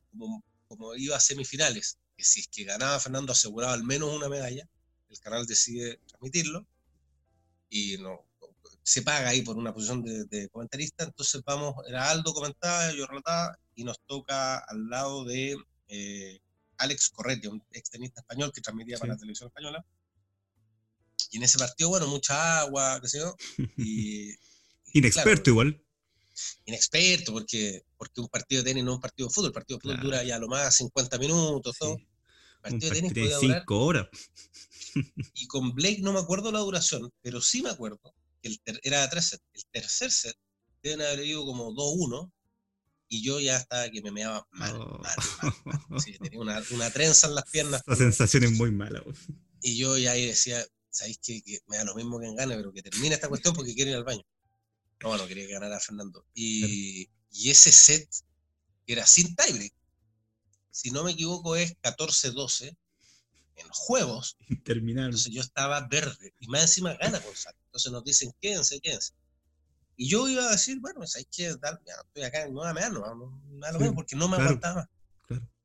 B: como, iba a semifinales, que si es que ganaba Fernando aseguraba al menos una medalla, el canal decide transmitirlo. Y no, se paga ahí por una posición de, comentarista. Entonces vamos, era Aldo comentaba, yo relataba, y nos toca al lado de eh, Alex Corretti, un extenista español que transmitía para la televisión española. Y en ese partido, bueno, mucha agua, qué sé yo. Y,
A: Inexperto igual.
B: Inexperto, porque, porque un partido de tenis no es un partido de fútbol. El partido de fútbol dura ya lo más 50 minutos, todo.
A: Partido de tenis durar. 5 horas.
B: Y con Blake no me acuerdo la duración, pero sí me acuerdo que el era tres sets. El tercer set deben haber ido como 2-1 y yo ya estaba que me meaba mal, oh. mal, mal, Sí, tenía una, una, trenza en las piernas.
A: La sensación es muy mala.
B: Y yo ya ahí decía, ¿sabéis que, me da lo mismo que en gane, pero que termine esta cuestión porque quiero ir al baño? No, bueno, quería que ganara Fernando. Y, y ese set era sin tiebreak. Si no me equivoco, es 14-12 en los juegos.
A: Terminaron.
B: Entonces yo estaba verde. Y más encima gana Gonzalo. Entonces nos dicen, quédense, quédense. Y yo iba a decir, bueno, pues hay que dar, estoy acá en Nueva Meano, no, no, mismo porque no me aguantaba.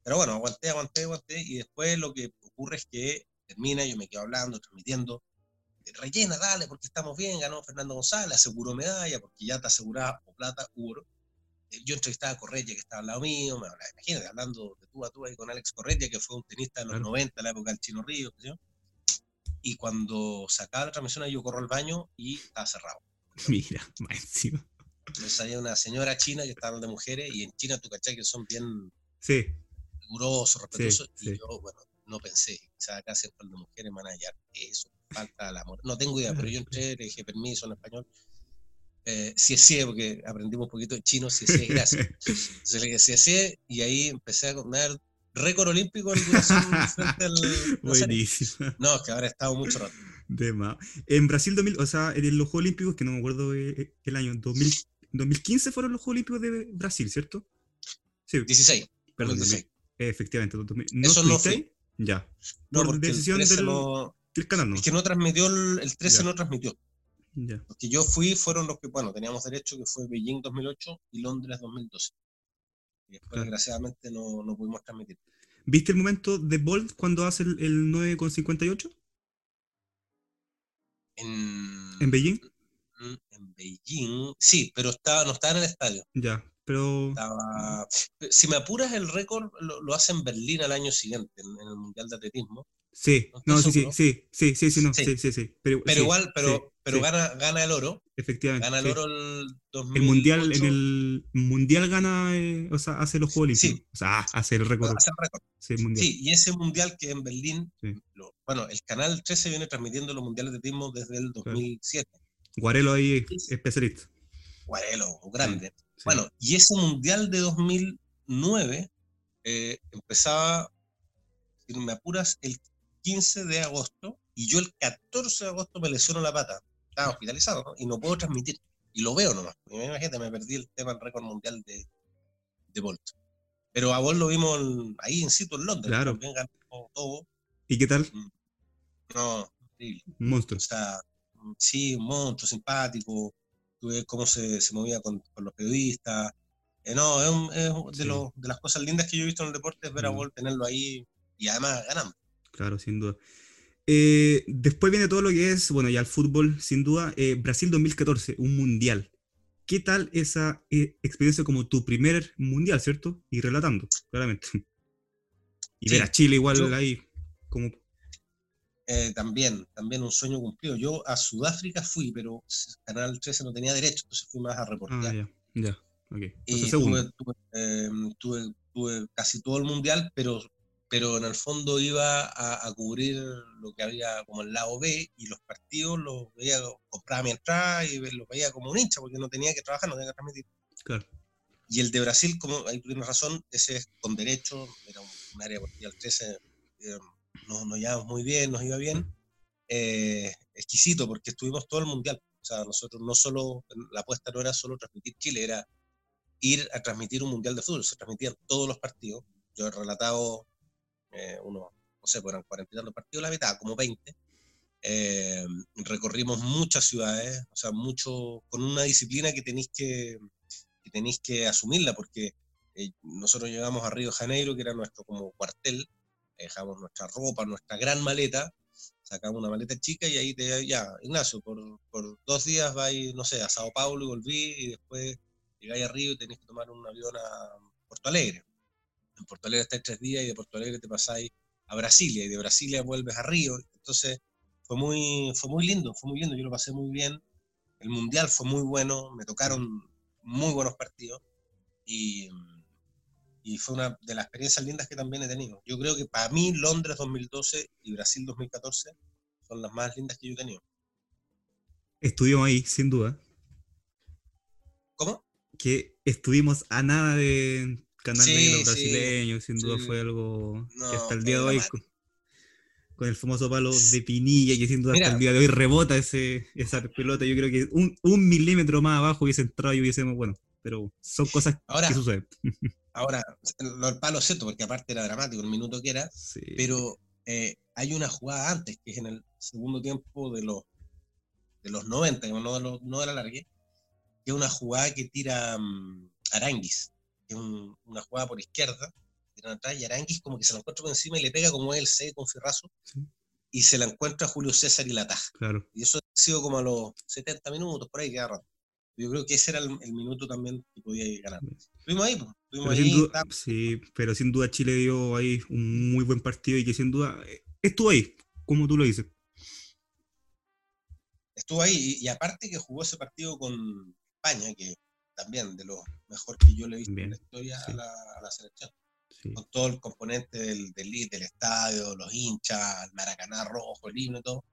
B: Pero bueno, aguanté, aguanté, aguanté, y después lo que ocurre es que termina, yo me quedo hablando, transmitiendo, rellena, dale, porque estamos bien, ganó Fernando González, aseguró medalla, porque ya te aseguraba o plata u oro. Eh, yo entrevistaba a Correia, que estaba al lado mío, me hablaba, imagínate, hablando de tú a tú ahí con Alex Correia, que fue un tenista de los 90, la época del Chino Río, y cuando sacaba la transmisión, yo corro al baño y estaba cerrado.
A: Mira, encima.
B: Entonces había una señora china que estaba de mujeres y en China tú cachai que son bien
A: sí.
B: rigurosos, respetuosos. y yo, bueno, no pensé, quizás acá se de mujeres van a hallar eso, falta el amor. No tengo idea, pero yo entré, le dije permiso en español. Eh, si es sí, porque aprendimos un poquito de chino, si es sí, gracias. Entonces le dije y ahí empecé a comer récord olímpico en duración frente al.
A: Buenísimo.
B: No, es que ahora he estado mucho rato.
A: De más. En Brasil, 2000, o sea, en los Juegos Olímpicos, que no me acuerdo eh, el año, 2000, 2015 fueron los Juegos Olímpicos de Brasil, ¿cierto?
B: Sí. 16.
A: Perdón, 16. efectivamente.
B: ¿No Eso no fue.
A: Ya.
B: No, por decisión del,
A: no, del, canal, ¿no?
B: Es que no transmitió, el, el 13 no transmitió. Los que yo fui fueron los que, bueno, teníamos derecho, que fue Beijing 2008 y Londres 2012. Y después, desgraciadamente, no, no pudimos transmitir.
A: ¿Viste el momento de Bolt cuando hace el, el 9,58?
B: En,
A: ¿En Beijing?
B: En Beijing, sí, pero estaba, no estaba en el estadio.
A: Ya, pero...
B: si me apuras, el récord lo, lo, hace en Berlín al año siguiente, en, el Mundial de Atletismo.
A: Sí, no, sí, sí, sí, sí, sí, sí, no, sí, sí, sí.
B: Pero, igual, pero, pero gana, gana el oro.
A: Efectivamente.
B: Gana el oro el 2008.
A: El mundial, en el mundial gana, eh, o sea, hace los Juegos Olímpicos. O sea, hace el récord.
B: Hace el récord.
A: Sí, mundial.
B: sí, y ese mundial que en Berlín, lo, bueno, el canal 13 viene transmitiendo los mundiales de atletismo desde el 2007.
A: Guarelo ahí, especialista.
B: Guarelo, grande. Bueno, y ese Mundial de 2009 eh, empezaba, si me apuras, el 15 de agosto y yo el 14 de agosto me lesiono la pata. Estaba hospitalizado ¿no? y no puedo transmitir. Y lo veo nomás. Imagínate, me perdí el tema del récord mundial de, de Bolt. Pero a vos lo vimos ahí en sitio en Londres.
A: Claro.
B: Todo.
A: ¿Y qué tal?
B: Mm. No.
A: Un monstruo.
B: O sea, sí, un monstruo, simpático. Tú ves cómo se, se movía con, con, los periodistas. Eh, no, es, un, es de, sí. lo, de, las cosas lindas que yo he visto en el deporte, es ver a Walt tenerlo ahí y además ganando.
A: Claro, sin duda. Eh, después viene todo lo que es, bueno, ya el fútbol, sin duda. Eh, Brasil 2014, un mundial. ¿Qué tal esa eh, experiencia como tu primer mundial, cierto? Y relatando, claramente. Y sí, ver a Chile igual yo, ahí, como
B: eh, también, también un sueño cumplido. Yo a Sudáfrica fui, pero Canal 13 no tenía derecho, entonces fui más a reportear.
A: Ah, ya, ya, ok.
B: Y tuve, tuve, eh, tuve, tuve, casi todo el mundial, pero, pero en el fondo iba a, a, cubrir lo que había como el lado B y los partidos los veía, compraba mi entrada y los veía como un hincha, porque no tenía que trabajar, no tenía que transmitir.
A: Claro.
B: Y el de Brasil, como ahí tienes razón, ese es con derecho, era un, área deportiva al 13. Eh, nos, nos llevamos muy bien, nos iba bien. Eh, exquisito, porque estuvimos todo el mundial. O sea, nosotros no solo, la apuesta no era solo transmitir Chile, era ir a transmitir un mundial de fútbol. Se transmitían todos los partidos. Yo he relatado eh, unos, no sé, fueron cuarenta y tantos partidos, la mitad, como 20. Eh, recorrimos muchas ciudades, o sea, mucho, con una disciplina que tenéis que, que, tenéis que asumirla, porque eh, nosotros llegamos a Río de Janeiro, que era nuestro como cuartel, dejamos nuestra ropa, nuestra gran maleta, sacamos una maleta chica y ahí te, ya, Ignacio, por, por dos días vais, no sé, a Sao Paulo y volví y después llegáis a Río y tenéis que tomar un avión a Porto Alegre. En Porto Alegre estáis tres días y de Porto Alegre te pasáis a Brasilia y de Brasilia vuelves a Río. Entonces fue muy, fue muy lindo, fue muy lindo, yo lo pasé muy bien. El mundial fue muy bueno, me tocaron muy buenos partidos y y fue una de las experiencias lindas que también he tenido. Yo creo que para mí Londres 2012 y Brasil 2014 son las más lindas que yo he tenido.
A: Estuvimos ahí, sin duda.
B: ¿Cómo?
A: Que estuvimos a nada de Canal sí, Negro brasileño, sí, sin duda sí. fue algo no, que hasta el día de hoy, con, con, el famoso palo de Pinilla, que sin duda Mira, hasta el día de hoy rebota ese, esa pelota. Yo creo que un, un milímetro más abajo hubiese entrado y hubiésemos, bueno, pero son cosas
B: Ahora,
A: que suceden.
B: Ahora, el palo cierto, porque aparte era dramático el minuto que era,
A: sí.
B: pero eh, hay una jugada antes, que es en el segundo tiempo de los, de los 90, no de, los, no de la largue, que es una jugada que tira um, Aranguis, que es un, una jugada por izquierda, tiran atrás y Aranguis como que se la encuentra por encima y le pega como él C con Ferrazo,
A: sí.
B: y se la encuentra Julio César y la taja.
A: Claro.
B: Y eso ha sido como a los 70 minutos, por ahí queda rato. Yo creo que ese era el, el minuto también que podía ganar. Estuvimos ahí, pues. Estuvimos
A: pero
B: ahí.
A: Sí, pero sin duda Chile dio ahí un muy buen partido y que sin duda eh, estuvo ahí, como tú lo dices.
B: Estuvo ahí y, y aparte que jugó ese partido con España, que también de lo mejor que yo le he visto
A: Bien,
B: en la historia
A: sí.
B: a, la, a, la, selección.
A: Sí.
B: Con todo el componente del, del, del estadio, los hinchas, el Maracaná rojo, el himno y todo.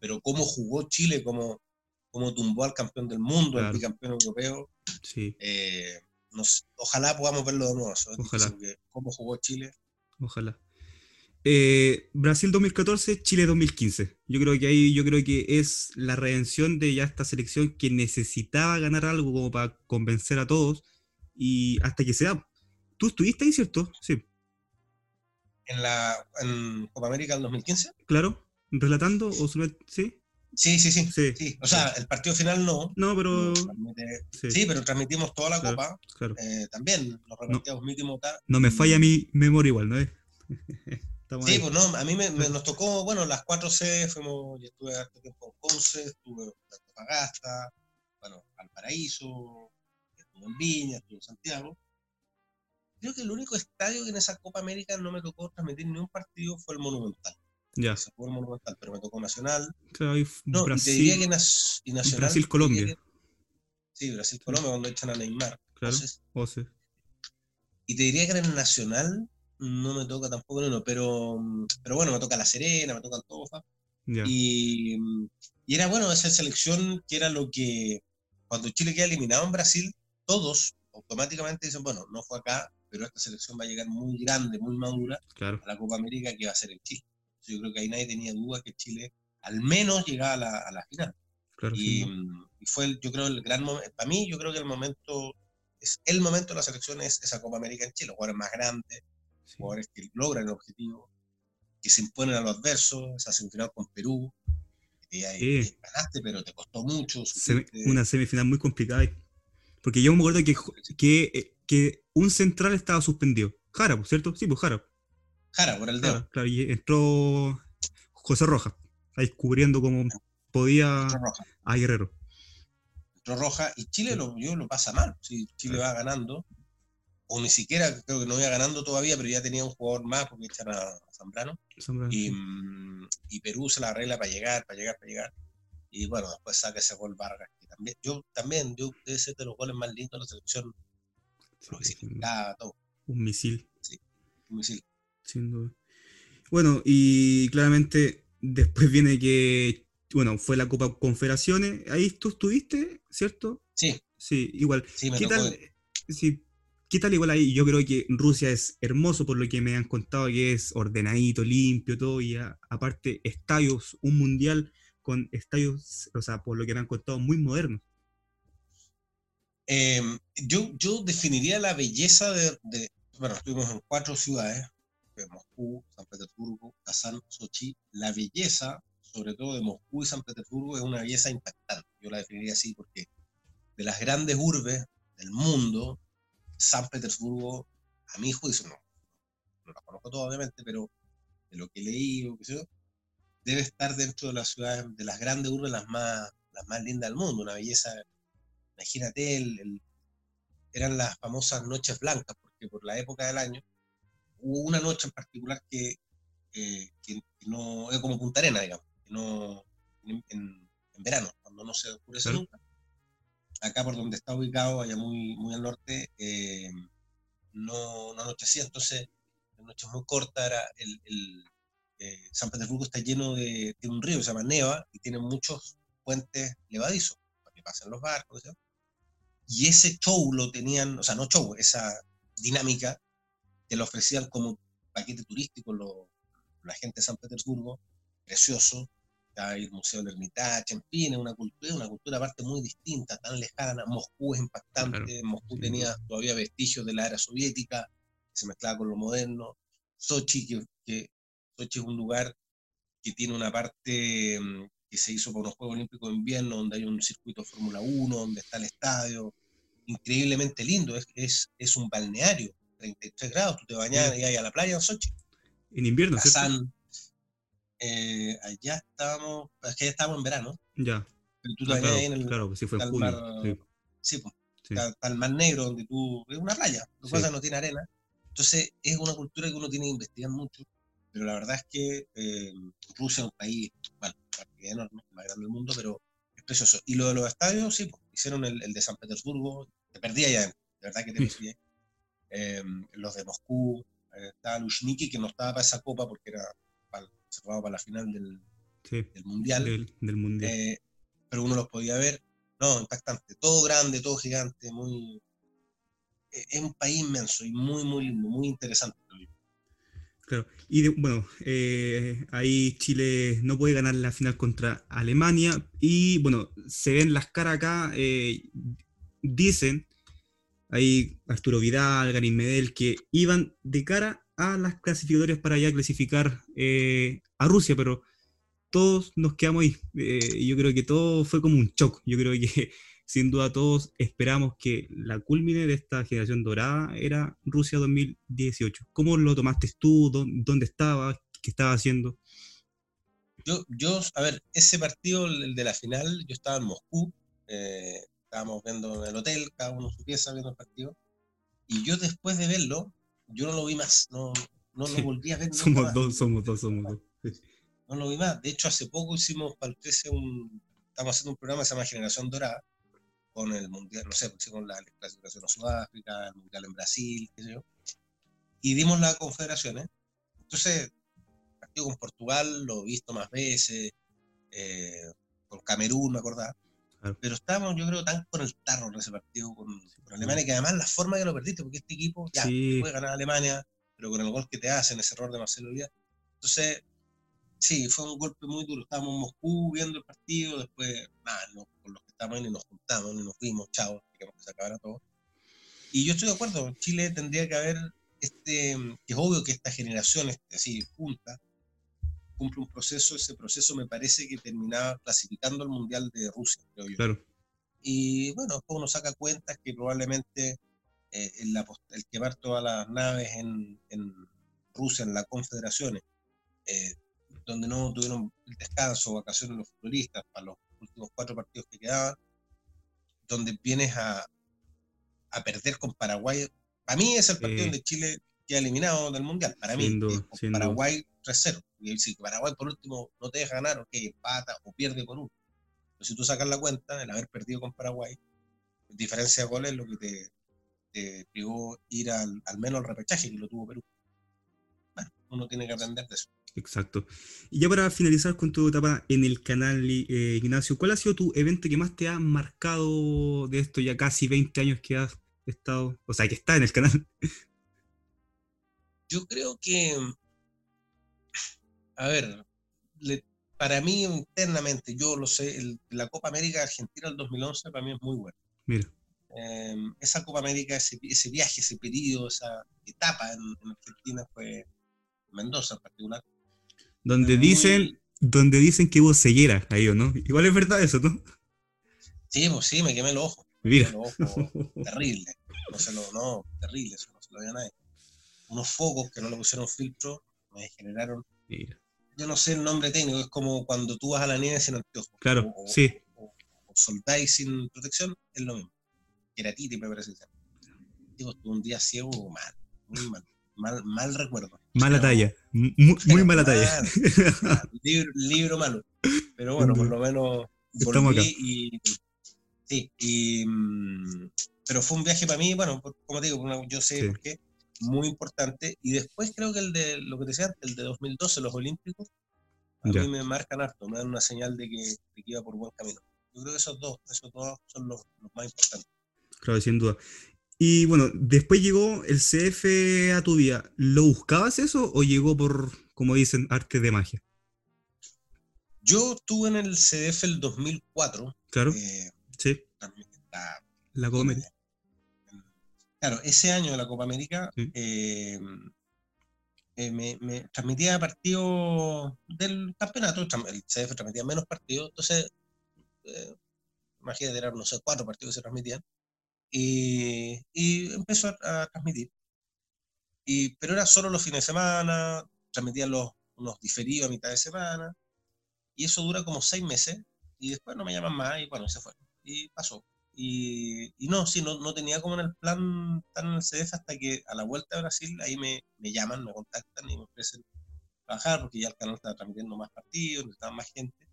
B: Pero cómo jugó Chile, cómo cómo tumbó al campeón del mundo, claro. al bicampeón europeo.
A: Sí.
B: Eh, nos, ojalá podamos verlo de nuevo.
A: Ojalá.
B: ¿Cómo jugó Chile?
A: Ojalá. Eh, Brasil 2014, Chile 2015. Yo creo que ahí yo creo que es la redención de ya esta selección que necesitaba ganar algo como para convencer a todos y hasta que sea. ¿Tú estuviste ahí, cierto? Sí.
B: ¿En la en Copa América del 2015?
A: Claro, relatando o sí.
B: Sí, sí, sí, sí, sí. O sea, el partido final no.
A: No, pero.
B: Sí. sí. pero transmitimos toda la
A: claro,
B: copa.
A: Claro.
B: Eh, también nos repartíamos no, mínimo tal.
A: No me falla mi memoria igual, ¿no es?
B: sí, ahí. pues no, a mí me, me, nos tocó, bueno, las 4C, fuimos, yo estuve harto tiempo en Ponce, estuve en Antofagasta, bueno, Valparaíso, estuve en Viña, estuve en Santiago. Creo que el único estadio que en esa Copa América no me tocó transmitir ni un partido fue el Monumental.
A: Ya.
B: Se el Monumental, pero me tocó Nacional.
A: Claro, y
B: no,
A: Brasil,
B: y te diría que y Nacional.
A: Brasil-Colombia.
B: Que, sí, Brasil-Colombia, cuando echan a Neymar.
A: Claro, o.
B: Y te diría que en el Nacional no me toca tampoco uno, pero, pero bueno, me toca La Serena, me toca Antofa.
A: Ya.
B: Y, y era bueno esa selección que era lo que cuando Chile queda eliminado en Brasil, todos automáticamente dicen, bueno, no fue acá, pero esta selección va a llegar muy grande, muy madura a la Copa América que va a ser en Chile. Yo creo que ahí nadie tenía duda que Chile al menos llegaba a la, final. y, fue, yo creo, el gran momento, para mí, yo creo que el momento, es el momento de la selección es esa Copa América en Chile, jugadores más grandes, jugadores que logran el objetivo, que se imponen a los adversos, esa semifinal con Perú, que ahí ganaste, pero te costó mucho.
A: una semifinal muy complicada. Porque yo me acuerdo que, que, eh, que un central estaba suspendido. Jara, ¿cierto? Sí, pues Jara.
B: Jara, por el dedo.
A: claro, y entró José Roja, ahí cubriendo como podía a Guerrero.
B: Entró Roja, y Chile lo, yo lo pasa mal. Si Chile va ganando, o ni siquiera creo que no iba ganando todavía, pero ya tenía un jugador más porque echan a Zambrano. Y, mm, y, Perú se la arregla para llegar, para llegar, para llegar. Y bueno, después saca ese gol Vargas. Que también, yo también, yo ser de los goles más lindos de la selección.
A: todo. Un misil.
B: Sí, un misil.
A: Sin duda. Bueno, y claramente después viene que, bueno, fue la Copa Confederaciones. Ahí tú estuviste, ¿cierto?
B: Sí.
A: Sí, igual. ¿Qué tal? Sí, ¿Qué tal igual ahí? Yo creo que Rusia es hermoso por lo que me han contado, que es ordenadito, limpio, todo, y aparte estadios, un mundial con estadios, o sea, por lo que me han contado, muy modernos.
B: Em, yo, yo definiría la belleza de, de, bueno, estuvimos en cuatro ciudades, Moscú, San Petersburgo, Kazán, Sochi. La belleza, sobre todo de Moscú y San Petersburgo, es una belleza impactante. Yo la definiría así porque de las grandes urbes del mundo, San Petersburgo, a mi juicio, no, no la conozco todo obviamente, pero de lo que leí o qué sé yo, debe estar dentro de las ciudades, de las grandes urbes, las más, las más lindas del mundo, una belleza, imagínate, el, eran las famosas noches blancas, porque por la época del año hubo una noche en particular que, eh, que, no, es como Punta Arena, digamos, que no, en, verano, cuando no se oscurece nunca, acá por donde está ubicado, allá muy, muy al norte, eh, no, no anochecía, entonces la noche es muy corta, era el, el eh, San Petersburgo está lleno de, tiene un río que se llama Neva y tiene muchos puentes levadizos para que pasen los barcos, y ese show lo tenían, o sea, no show, esa dinámica que lo ofrecían como paquete turístico lo, la gente de San Petersburgo, precioso, hay el Museo del Hermitage, en fin, es una cultura, una cultura aparte muy distinta, tan lejana. Moscú es impactante, Moscú tenía todavía vestigios de la era soviética, que se mezclaba con lo moderno. Sochi, que, Sochi es un lugar que tiene una parte mm, que se hizo por los Juegos Olímpicos de Invierno, donde hay un circuito de Fórmula 1, donde está el estadio, increíblemente lindo, es, es, es un balneario, 33 grados, tú te bañas y hay a la playa en Sochi.
A: En invierno,
B: Kazán, eh, allá estábamos, es que ya estábamos en verano.
A: Ya.
B: Pero tú ah, claro,
A: en el, claro, sí fue en julio. Mar,
B: sí, pues. Está, el mar negro, donde tú. Es una playa, lo que no tiene arena. Entonces, es una cultura que uno tiene que investigar mucho. Pero la verdad es que eh, Rusia es un país, bueno, enorme, el más grande del mundo, pero es precioso. Y lo de los estadios, sí, pues, hicieron el, el, de San Petersburgo, te perdí allá, de verdad que te perdí. Eh, los de Moscú, eh, estaba Lushniki, que no estaba para esa copa porque era cerrado para la final del, del Mundial.
A: Del, mundial.
B: Eh, pero uno los podía ver. No, impactante. Todo grande, todo gigante, muy. Eh, es un país inmenso y muy, muy lindo, muy interesante.
A: Claro, y bueno, eh, ahí Chile no puede ganar la final contra Alemania y bueno, se ven las caras acá, dicen ahí Arturo Vidal, Garín Medel, que iban de cara a las clasificatorias para ya clasificar eh, a Rusia, pero todos nos quedamos ahí. Eh, yo creo que todo fue como un shock. Yo creo que sin duda todos esperamos que la culmine de esta generación dorada era Rusia 2018. ¿Cómo lo tomaste tú? ¿Dónde estabas? ¿Qué estabas haciendo?
B: Yo, yo, a ver, ese partido, el de la final, yo estaba en Moscú, eh, estábamos viendo en el hotel, cada uno su pieza viendo el partido, y yo después de verlo, yo no lo vi más, no, no lo volví a ver.
A: somos dos, somos dos, somos dos.
B: No lo vi más. De hecho, hace poco hicimos para el 13 un, estamos haciendo un programa que se llama Generación Dorada, con el Mundial, no sé, con la clasificación a Sudáfrica, el Mundial en Brasil, qué sé yo, y dimos las confederaciones. Entonces, partido con Portugal lo he visto más veces, eh, con Camerún, me acordaba. Pero estábamos, yo creo, tan con el tarro en ese partido con, Alemania, que además la forma que lo perdiste, porque este equipo ya puede ganar a Alemania, pero con el gol que te hacen, ese error de Marcelo Díaz. Entonces, sí, fue un golpe muy duro. Estábamos en Moscú viendo el partido, después, nada, con los que estábamos ahí nos juntamos, ni nos vimos, chao, queremos que se acabara todo. Y yo estoy de acuerdo, Chile tendría que haber, este, que es obvio que esta generación, este, así, junta, cumple un proceso, ese proceso me parece que terminaba clasificando al Mundial de Rusia, creo yo. Claro. Y bueno, después uno saca cuentas que probablemente eh, el, el, quemar todas las naves en, en Rusia, en las confederaciones, eh, donde no tuvieron descanso vacaciones los futbolistas para los últimos cuatro partidos que quedaban, donde vienes a, a perder con Paraguay. Para mí es el partido donde Chile queda eliminado del Mundial. Para mí, con Paraguay 3-0. Y si Paraguay por último no te deja ganar, ok, empata o pierde por uno. Pero si tú sacas la cuenta, el haber perdido con Paraguay, diferencia de goles es lo que te, te privó ir al, al menos al repechaje que lo tuvo Perú. Bueno, uno tiene que aprender de eso.
A: Exacto. Y ya para finalizar con tu etapa en el canal, eh, Ignacio, ¿cuál ha sido tu evento que más te ha marcado de esto ya casi 20 años que has estado, o sea, que está en el canal?
B: Yo creo que, a ver, para mí internamente, yo lo sé, la Copa América Argentina del 2011 para mí es muy buena. Mira. Em, esa Copa América, ese, viaje, ese periodo, esa etapa en, en Argentina fue Mendoza en particular
A: donde dicen, donde dicen que hubo ceguera ahí, ¿o no? Igual es verdad eso, ¿no?
B: Sí, pues sí, me quemé el ojo. Mira. terrible. No se lo, no, terrible, eso no se lo a nadie. Unos focos que no le pusieron filtro, me generaron. Mira. Yo no sé el nombre técnico, es como cuando tú vas a la nieve sin anteojos.
A: Claro, sí.
B: O, soldáis sin protección, es lo mismo. Queratitis, me parece. Digo, un día ciego mal, muy mal mal, mal recuerdo.
A: Mala talla, muy, mala talla.
B: libro, malo. Pero bueno, por lo menos volví y sí, y, mm, pero fue un viaje para mí, bueno, como te digo, yo sé por qué, muy importante. Y después creo que el de, lo que te decía el de 2012, los Olímpicos, a mí me marcan harto, me dan una señal de que, de que, iba por buen camino. Yo creo que esos dos, esos dos son los, los más importantes.
A: Claro, sin duda. Y bueno, después llegó el CF a tu vida. ¿Lo buscabas eso o llegó por, como dicen, arte de magia?
B: Yo estuve en el CDF el 2004.
A: Claro. Eh, sí. La, Copa América.
B: Claro, ese año de la Copa América eh, eh, me, transmitía partidos del campeonato. El CDF transmitía menos partidos. Entonces, imagínate, eran, no sé, cuatro partidos que se transmitían. Y, empezó a, transmitir. Y, pero era solo los fines de semana, transmitían los, unos diferidos a mitad de semana, y eso dura como seis meses, y después no me llaman más, y bueno, se fue. Y pasó. Y, y no, sí, no, no, tenía como en el plan tan en el CDF hasta que a la vuelta a Brasil, ahí me, me llaman, me contactan y me ofrecen trabajar, porque ya el canal estaba transmitiendo más partidos, necesitaba más gente.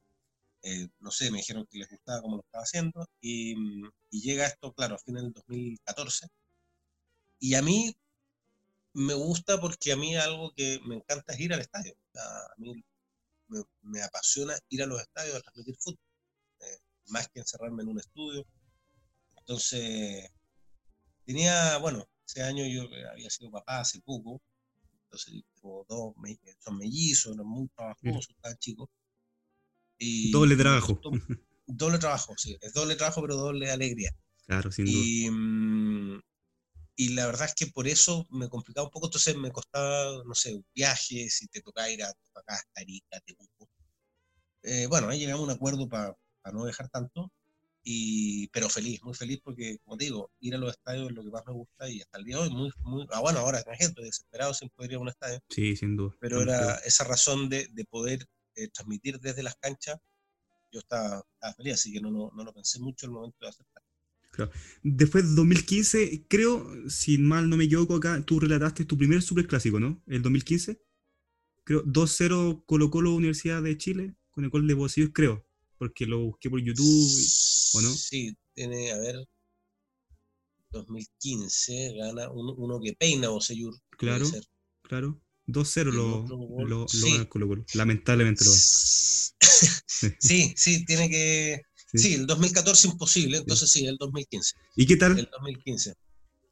B: Eh, no sé, me dijeron que les gustaba cómo lo estaba haciendo, y, llega esto, claro, a fines del 2014. Y a mí me gusta porque a mí algo que me encanta es ir al estadio. a mí me, apasiona ir a los estadios a transmitir fútbol, eh, más que encerrarme en un estudio. Entonces, tenía, bueno, ese año yo había sido papá hace poco, entonces tengo dos, son mellizos, eran muy trabajosos, estaban chicos
A: doble trabajo.
B: doble trabajo, sí. Es doble trabajo, pero doble alegría.
A: Claro, sin
B: y, duda. Mm, y la verdad es que por eso me complicaba un poco. Entonces me costaba, no sé, viajes, si te tocaba ir a acá, Arica, Temuco. Eh, bueno, ahí llegamos a un acuerdo para no dejar tanto. Y, pero feliz, muy feliz porque, como digo, ir a los estadios es lo que más me gusta y hasta el día de hoy, muy, muy, ah, bueno, ahora imagínate, estoy desesperado sin poder ir a un estadio.
A: Sí, sin duda.
B: Pero era esa razón de, de poder eh, transmitir desde las canchas, yo estaba, feliz, así que no, no, lo pensé mucho el momento de aceptar.
A: Claro. Después de 2015, creo, si mal no me equivoco acá, tú relataste tu primer superclásico, ¿no? El 2015. Creo, 2-0 Colo Colo Universidad de Chile, con el gol de Bosillos, creo, porque lo busqué por YouTube, ¿o no?
B: Sí, tiene, a ver, 2015, gana uno, que peina Bosellur.
A: Claro, claro. 2-0 lo, lo, Colo Colo. Lamentablemente lo
B: es. sí, sí, tiene que. Sí. el 2014 imposible, entonces sí, el 2015.
A: ¿Y qué tal?
B: El 2015.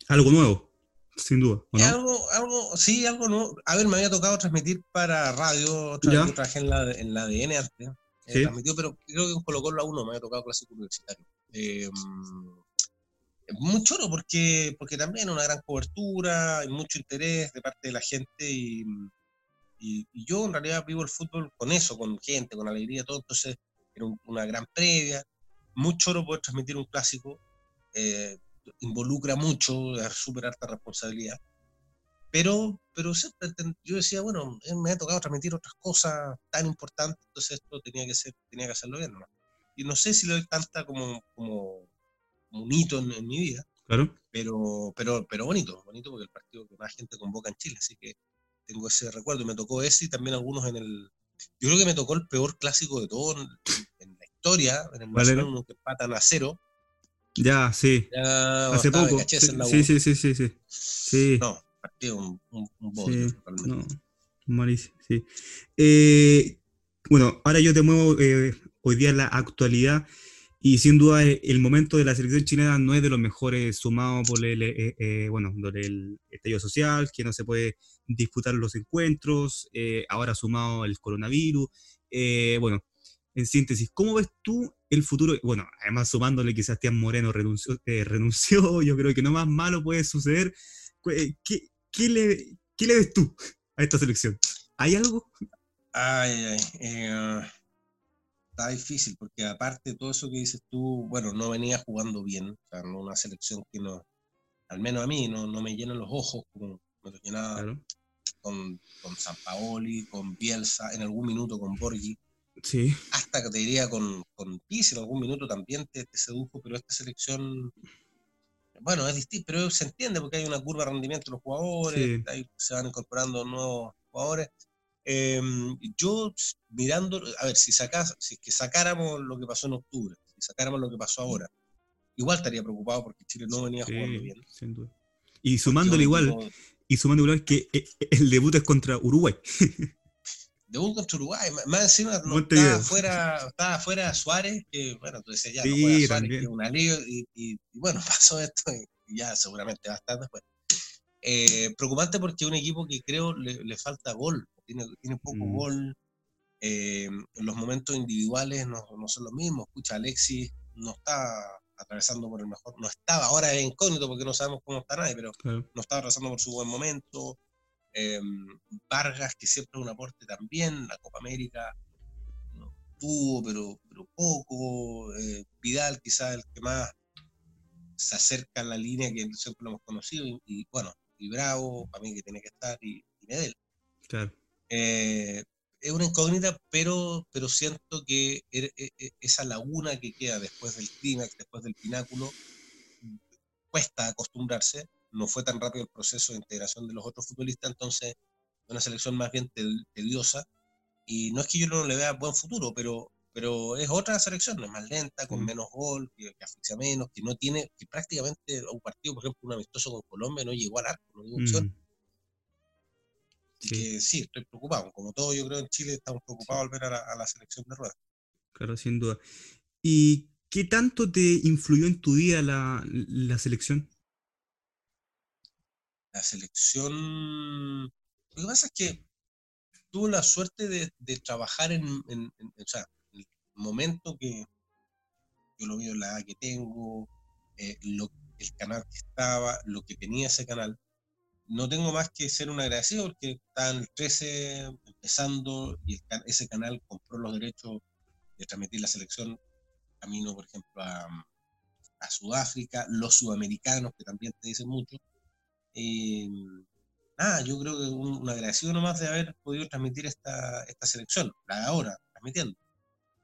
A: Algo nuevo, sin duda.
B: Algo, algo, sí, algo nuevo. A ver, me había tocado transmitir para radio, yo trabajé en la, en la DN antes. Eh, pero creo que en Colo Colo la 1 me había tocado clásico universitario. Eh, muy choro porque, porque también una gran cobertura, hay mucho interés de parte de la gente y, y, yo en realidad vivo el fútbol con eso, con gente, con alegría, todo, entonces era una gran previa, muy choro poder transmitir un clásico, eh, involucra mucho, es súper alta responsabilidad, pero, pero yo decía, bueno, eh, me ha tocado transmitir otras cosas tan importantes, entonces esto tenía que, ser, tenía que hacerlo bien, ¿no? Y no sé si doy tanta como, como un hito en, mi vida.
A: Claro.
B: Pero, pero, pero bonito, bonito porque el partido que más gente convoca en Chile, así que tengo ese recuerdo. Me tocó ese y también algunos en el. Yo creo que me tocó el peor clásico de todo en, la historia, en el Nacional, que empatan a cero.
A: Ya, sí. Hace poco. Sí, sí, sí, sí, sí, sí.
B: No, partido un, un, un
A: no, malísimo, sí. Eh, bueno, ahora yo te muevo eh, hoy día la actualidad. Y sin duda eh, el momento de la selección chilena no es de los mejores sumado por el, eh, eh, bueno, el estallido social, que no se puede disputar los encuentros, ahora sumado el coronavirus. bueno, en síntesis, ¿cómo ves tú el futuro? Bueno, además sumándole que Sebastián Moreno renunció, renunció, yo creo que no más malo puede suceder. ¿Qué, qué, le, qué le ves tú a esta selección? ¿Hay algo?
B: Ay, ay, está difícil, porque aparte de todo eso que dices tú, bueno, no venía jugando bien, o sea, no una selección que no, al menos a mí, no, no me llenan los ojos como me llenaba con, con San Paoli, con Bielsa, en algún minuto con Borgi.
A: Sí.
B: Hasta que te diría con, con Pizzi, en algún minuto también te, sedujo, pero esta selección, bueno, es distinto, pero se entiende porque hay una curva de rendimiento de los jugadores, se van incorporando nuevos jugadores Em, yo mirando, a ver, si, sacas, si que sacáramos lo que pasó en octubre, si sacáramos lo que pasó ahora, igual estaría preocupado porque Chile no venía jugando bien.
A: Sin duda. Y sumándole igual, y sumando igual que eh, eh, el debut es contra Uruguay.
B: debut contra Uruguay, más encima no, estaba, fuera, estaba fuera Suárez, que bueno, entonces ya no juega Suárez, que es un alivio, y, bueno, pasó esto y ya seguramente va a estar después. Eh, preocupante porque es un equipo que creo le, le falta gol tiene, poco mm. gol. Eh, los momentos individuales no, no, son los mismos. Escucha, Alexis no está atravesando por el mejor, no estaba, ahora es incógnito porque no sabemos cómo está nadie, pero no estaba atravesando por su buen momento. Eh, Vargas, que siempre es un aporte también, la Copa América no tuvo, pero, pero poco. Eh, Vidal, quizás el que más se acerca a la línea que siempre lo hemos conocido, y, bueno, y Bravo, para mí que tiene que estar, y, y Medel.
A: Claro.
B: Eh, es una incógnita, pero, pero siento que er, e, e, esa laguna que queda después del clímax, después del pináculo, cuesta acostumbrarse. No fue tan rápido el proceso de integración de los otros futbolistas, entonces una selección más bien tediosa. Y no es que yo no le vea buen futuro, pero, pero es otra selección, es más lenta, con mm. menos gol, que, asfixia menos, que no tiene, que prácticamente un partido, por ejemplo, un amistoso con Colombia no llegó al arco, no dio opción. Mm. Sí. que sí, estoy preocupado. Como todo, yo creo en Chile estamos preocupados al ver a la, selección de ruedas.
A: Claro, sin duda. ¿Y qué tanto te influyó en tu vida la, selección?
B: La selección. Lo que pasa es que tuve la suerte de, trabajar en, en, o sea, el momento que yo lo veo en la edad que tengo, eh, el canal que estaba, lo que tenía ese canal no tengo más que ser un agradecido porque están 13 empezando y ese canal compró los derechos de transmitir la selección camino, por ejemplo, a, Sudáfrica, los sudamericanos, que también te dicen mucho. Eh, nada, yo creo que un, un, agradecido nomás de haber podido transmitir esta, esta selección, la de ahora, transmitiendo.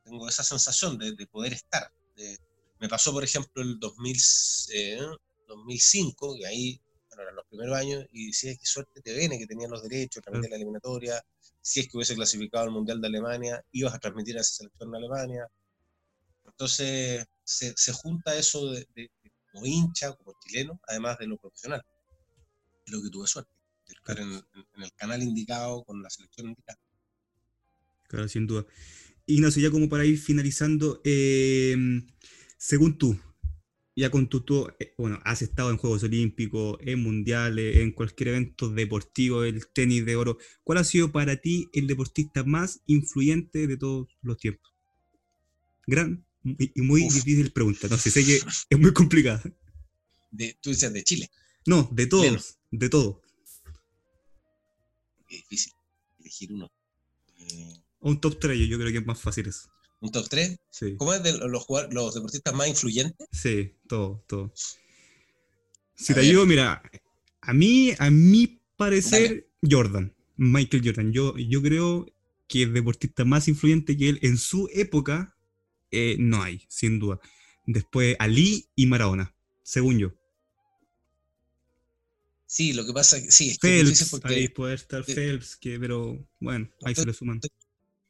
B: Tengo esa sensación de, poder estar. me pasó, por ejemplo, el 2000, 2005, que ahí eran los primeros años, y decía que suerte te viene que tenían los derechos, transmitir la eliminatoria, si es que hubiese clasificado al Mundial de Alemania, ibas a transmitir a esa selección de Alemania. Entonces se, se junta eso de, como hincha, como chileno, además de lo profesional. Lo que tuve suerte, de estar en, el canal indicado, con la selección indicada.
A: Claro, sin duda. Ignacio, ya como para ir finalizando, eh, según tú, ya con tu, tú, eh, bueno, has estado en Juegos Olímpicos, en Mundiales, en cualquier evento deportivo, el tenis de oro, ¿cuál ha sido para ti el deportista más influyente de todos los tiempos? Gran y muy difícil pregunta, no sé, sé que es muy complicada.
B: De, tú dices de Chile.
A: No, de todos, de todo.
B: Es difícil elegir uno.
A: Eh, un top 3, yo creo que es más fácil eso.
B: ¿Un top 3? Sí. ¿Cómo es de los, los deportistas más influyentes?
A: Sí, todo, todo. Si te digo, mira, a mí, a mi parecer, Jordan, Michael Jordan, yo, yo creo que el deportista más influyente que él en su época eh, no hay, sin duda. Después Ali y Maradona, según yo.
B: Sí, lo que pasa es que sí, es
A: Phelps, porque, ahí puede estar Phelps, que, pero bueno, ahí se le suman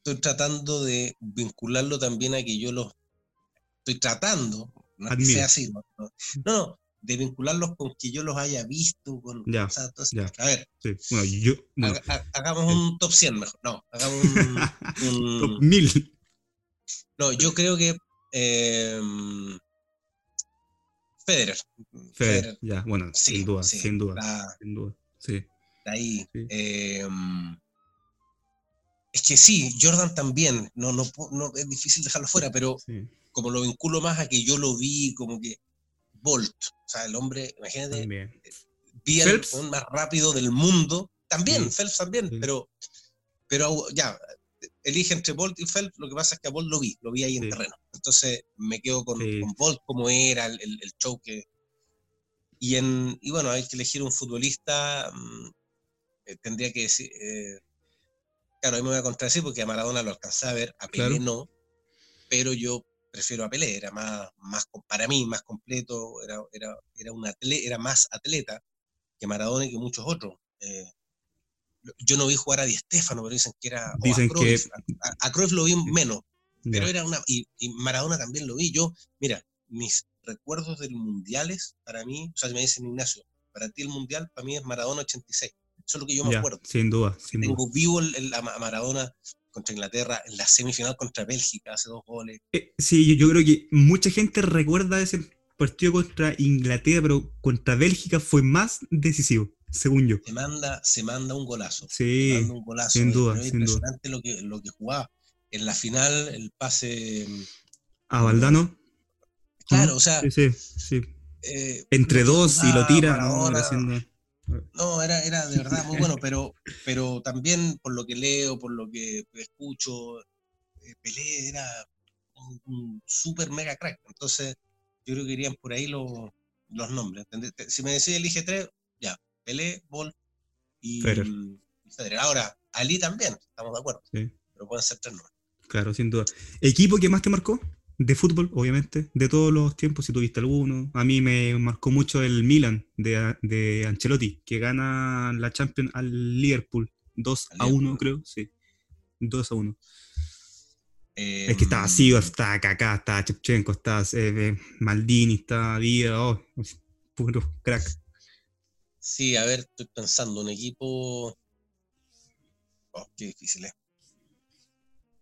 B: estoy tratando de vincularlo también a que yo los estoy tratando, no es que sea así, no, no, de vincularlos con que yo los haya visto, con,
A: ya,
B: a ver,
A: sí. bueno, yo,
B: hagamos un top 100 mejor, no, hagamos un, un
A: top 1000.
B: No, yo creo que eh, Federer.
A: Federer. ya, bueno, sin duda, sin duda, sin duda, sí.
B: ahí, eh, es que sí, Jordan también, no, no, no es difícil dejarlo fuera, pero como lo vinculo más a que yo lo vi, como que Bolt, o sea, el hombre, imagínate, también. vi el más rápido del mundo, también, Phelps también, pero, pero ya, elige entre Bolt y Phelps, lo que pasa es que a Bolt lo vi, lo vi ahí en terreno, entonces me quedo con, Bolt como era el, el, show que... Y, en, y bueno, hay que elegir un futbolista, mm, eh, tendría que decir... Eh, Claro, ahí me voy a contradecir porque a Maradona lo alcanzé a ver, a Pelé no, pero yo prefiero a Pelé, era más, más para mí más completo, era, era, era, un atleta, era más atleta que Maradona y que muchos otros. Eh, yo no vi jugar a Di Stefano, pero dicen que era.
A: Dicen a, Cruyff,
B: que... a, Cruyff lo vi menos, pero era una. Y, y, Maradona también lo vi. Yo, mira, mis recuerdos del mundiales, para mí, o sea, me dicen Ignacio, para ti el mundial, para mí es Maradona 86. Eso es lo que yo me acuerdo.
A: Sin duda. Sin
B: Tengo vivo el, la Maradona contra Inglaterra, en la semifinal contra Bélgica, hace dos goles.
A: Eh, sí, yo, creo que mucha gente recuerda ese partido contra Inglaterra, pero contra Bélgica fue más decisivo, según yo.
B: Se manda, se manda un golazo.
A: Sí,
B: un golazo,
A: sin duda.
B: Es impresionante Lo, que, lo que jugaba. En la final, el pase...
A: A Valdano.
B: Claro, o sea...
A: Sí, sí, sí. Eh, Entre dos y lo tira. No,
B: no, era, era de verdad muy bueno, pero, pero también por lo que leo, por lo que escucho, eh, Pelé era un, un super mega crack. Entonces, yo creo que irían por ahí los, los nombres. Si me decís elige tres, ya, Pelé, Bol y Federer. Ahora, Ali también, estamos de acuerdo. Pero pueden ser tres nombres.
A: Claro, sin duda. ¿Equipo que más te marcó? de fútbol, obviamente, de todos los tiempos, si tuviste alguno. A mí me marcó mucho el Milan de, de Ancelotti, que gana la Champions al Liverpool 2 a 1, creo, sí. 2 a 1. es que estaba Sigo, em, estaba Kaká, estaba Chepchenko, estaba eh, Maldini, estaba Vida, oh, puro crack.
B: Sí, a ver, estoy pensando, un equipo. Oh, qué difícil es.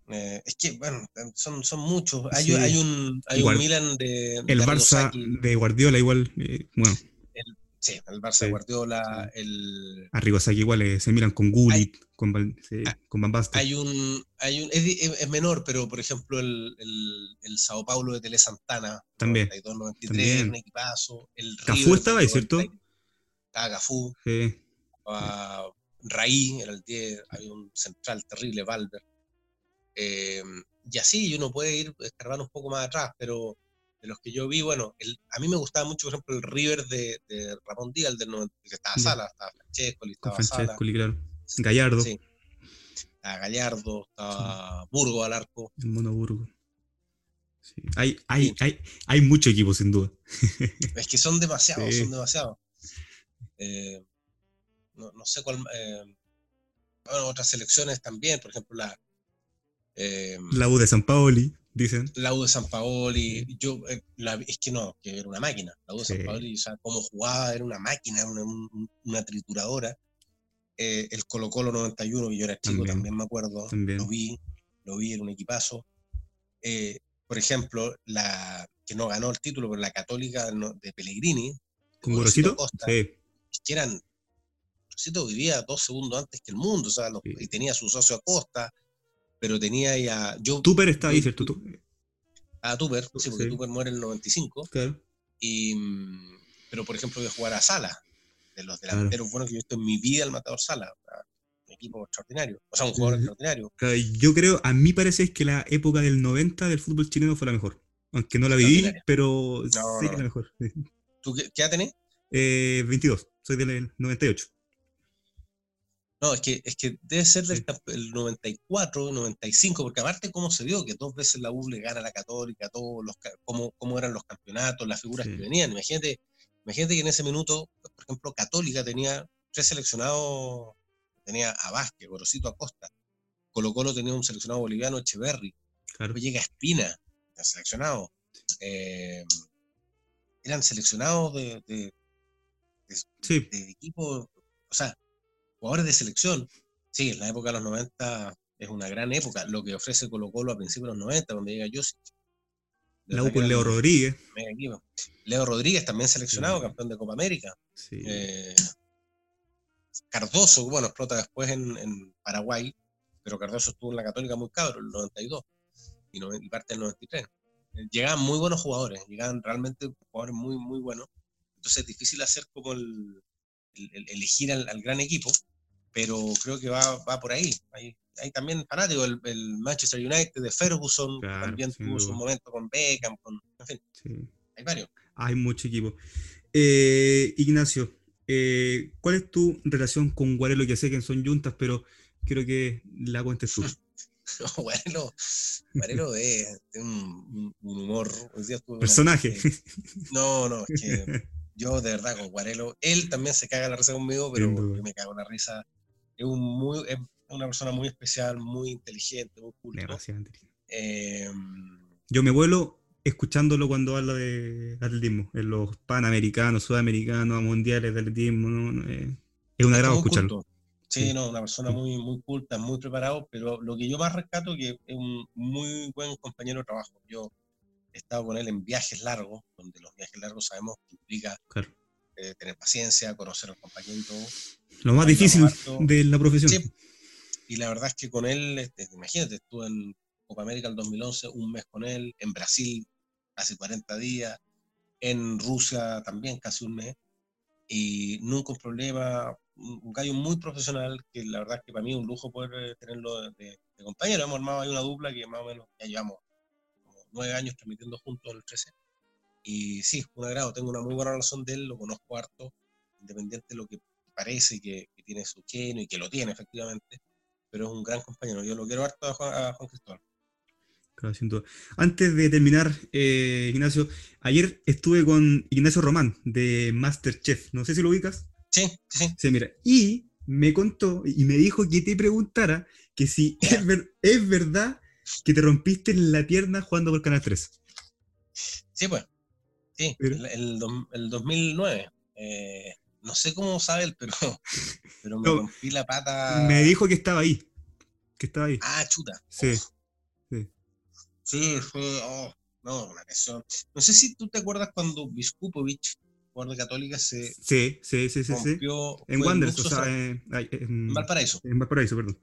B: Eh, es que, bueno, son, son muchos. Hay, hay, un, hay un Milan de.
A: El Barça de Guardiola, igual. Eh, bueno.
B: sí, el Barça de Guardiola. El...
A: Arrigosaki igual es el Milan con Gullit, con, sí, ah, con Van Basten.
B: Hay un. Hay un es, es, menor, pero por ejemplo, el, el, el Sao Paulo de Tele Santana.
A: También.
B: 92, 93, un equipazo. El
A: Cafú estaba ahí, ¿cierto?
B: Estaba Cafú.
A: Sí.
B: Raí, era el 10. Había un central terrible, Valver. Eh, y así uno puede ir escarbando un poco más atrás, pero de los que yo vi, bueno, el, a mí me gustaba mucho, por ejemplo, el River de, de Ramón Díaz, del 90, que estaba Sala, estaba Francesco, estaba Francesco,
A: claro. Gallardo.
B: Sí. Estaba Gallardo, estaba Burgo al arco.
A: El mono Burgo. Sí. Hay, hay, hay, hay mucho equipo, sin duda.
B: es que son demasiados, son demasiados. Eh, no, no, sé cuál. Eh, bueno, otras selecciones también, por ejemplo, la,
A: eh, la U de San Paoli, dicen.
B: La U de San Paoli, yo, eh, es que no, que era una máquina. La U de San Paoli, o sea, cómo jugaba, era una máquina, una, una trituradora. El Colo Colo 91, que yo era chico, también, me acuerdo, lo vi. lo vi, era un equipazo. Eh, por ejemplo, la que no ganó el título, pero la Católica de Pellegrini.
A: ¿Con Gorosito?
B: Sí. Que eran. Gorosito vivía dos segundos antes que el mundo, o sea, y tenía su socio Acosta, pero tenía ya. Yo,
A: Tupper está ahí, ¿cierto?
B: Ah, Tupper, sí, porque Tupper muere en el 95.
A: Claro.
B: Y, mm, pero, por ejemplo, voy a jugar a Sala, de los delanteros buenos que yo he visto en mi vida, el matador Sala equipo extraordinario, o sea, un jugador extraordinario.
A: Yo creo, a mí parece que la época del 90 del fútbol chileno fue la mejor. Aunque no la viví, pero sí que la mejor.
B: ¿Tú qué, qué edad tenés?
A: Eh, 22, soy del 98.
B: No, es que, es que debe ser del 94, 95, porque aparte cómo se dio, que dos veces la U le gana a la Católica, todos los, cómo, cómo eran los campeonatos, las figuras que venían. Imagínate, imagínate que en ese minuto, por ejemplo, Católica tenía tres seleccionados tenía a Vázquez, Gorosito Acosta. Colo Colo tenía un seleccionado boliviano, Echeverry. Claro. llega Espina, seleccionado. Eh, eran seleccionados de, de, equipo, o sea, jugadores de selección. Sí, en la época de los 90 es una gran época, lo que ofrece Colo Colo a principios de los 90, donde llega Josic.
A: La U con Leo Rodríguez.
B: Leo Rodríguez también seleccionado, campeón de Copa América. Sí. Eh, Cardoso, bueno, explota después en, Paraguay, pero Cardoso estuvo en la Católica muy cabro, en el 92 y, parte del 93. Llegaban muy buenos jugadores, llegaban realmente jugadores muy, muy buenos. Entonces es difícil hacer como el, elegir al, gran equipo, pero creo que va, por ahí. Hay, también fanáticos, el, Manchester United de Ferguson, también tuvo su momento con Beckham, con, en fin, hay varios.
A: Hay mucho equipo. Eh, Ignacio, eh, ¿Cuál es tu relación con Guarelo? Ya sé que son juntas, pero quiero que la cuentes tú.
B: Guarelo, Guarelo es, un, humor.
A: Personaje.
B: no, no, es que yo de verdad con Guarelo, él también se caga la risa conmigo, pero yo me cago la risa. Es, un muy, es una persona muy especial, muy inteligente, muy culto.
A: Eh, yo me vuelo escuchándolo cuando habla de atletismo, en los panamericanos, sudamericanos, mundiales de atletismo, eh, es un agrado escucharlo.
B: Sí, no, una persona muy, muy culta, muy preparado, pero lo que yo más rescato es que es un muy buen compañero de trabajo. Yo he estado con él en viajes largos, donde los viajes largos sabemos que implica eh, tener paciencia, conocer al compañero.
A: Lo más difícil de la profesión. Sí.
B: Y la verdad es que con él, este, imagínate, estuve en Copa América el 2011, un mes con él, en Brasil hace 40 días, en Rusia también casi un mes, y nunca un problema, un gallo muy profesional, que la verdad es que para mí es un lujo poder eh, tenerlo de, compañero. Hemos armado ahí una dupla que más o menos ya llevamos nueve años transmitiendo juntos el 13. Y sí, un agrado, tengo una muy buena relación de él, lo conozco harto, independiente de lo que parece que, tiene su genio y que lo tiene efectivamente, pero es un gran compañero. Yo lo quiero harto a Juan Cristóbal.
A: Antes de terminar, eh, Ignacio, ayer estuve con Ignacio Román de Masterchef. No sé si lo ubicas.
B: Sí, sí.
A: Sí, mira. Y me contó y me dijo que te preguntara que si es, verdad que te rompiste la pierna jugando por Canal 3.
B: Sí, pues. Sí, el, 2009. Eh, no sé cómo sabe él, pero, pero me rompí la pata.
A: Me dijo que estaba ahí. Que estaba ahí.
B: Ah, chuta.
A: Sí.
B: Sí, fue, oh, no, una lesión. No sé si tú te acuerdas cuando Viskupovic, jugador de Católica, se
A: sí, sí, sí, sí, En Wanderers, o sea,
B: en, Valparaíso.
A: En Valparaíso, perdón.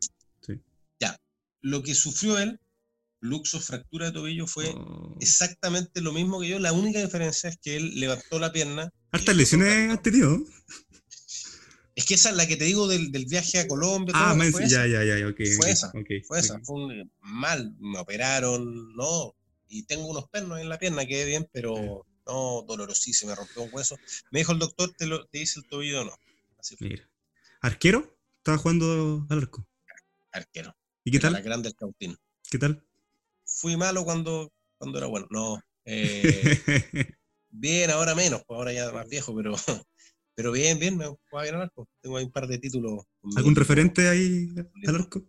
B: Ya, lo que sufrió él, luxo, fractura de tobillo, fue oh. exactamente lo mismo que yo. La única diferencia es que él levantó la pierna.
A: Hartas lesiones has tenido.
B: Es que esa es la que te digo del, del viaje a Colombia.
A: Ah, fue ya, ya, ya, ok.
B: Fue esa, fue esa. Fue mal, me operaron, no. Y tengo unos pernos en la pierna, quedé bien, pero no, dolorosísimo, me rompió un hueso. Me dijo el doctor, te, lo, te dice el tobillo no. Así fue. Mira.
A: ¿Arquero? Estaba jugando al arco.
B: Arquero.
A: ¿Y qué tal?
B: La grande el cautín.
A: ¿Qué tal?
B: Fui malo cuando, cuando era bueno. No. Eh, bien, ahora menos, pues ahora ya más viejo, pero pero bien, bien, me juega bien al arco. Tengo ahí un par de títulos.
A: ¿Algún referente ahí al arco?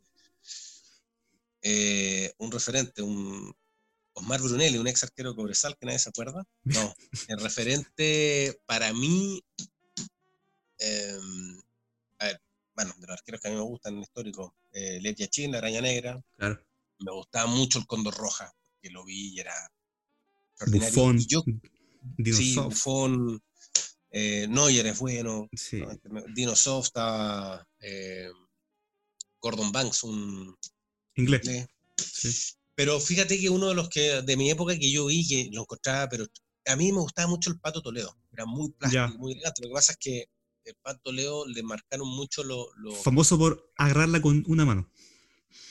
B: Eh, un referente, un Osmar Brunelli, un ex arquero de Cobresal que nadie se acuerda. No, el referente para mí, em, a ver, bueno, de los arqueros que a mí me gustan en el histórico, eh, Lev Yachin, la Araña Negra.
A: Claro.
B: Me gustaba mucho el Cóndor Roja, que lo vi y era.
A: Buffon,
B: Y yo, sí. Buffon, eh, Neuer es bueno,
A: Sí.
B: ¿no? Este, Dino Soft, está, eh, Gordon Banks, un
A: Inglés.
B: inglés.
A: Sí.
B: Pero fíjate que uno de los que de mi época que yo vi, que lo encontraba, pero a mí me gustaba mucho el Pato Toledo. Era muy plástico,
A: Ya.
B: muy elegante. Lo que pasa es que el Pato Toledo le marcaron mucho lo, lo
A: Famoso por agarrarla con una mano.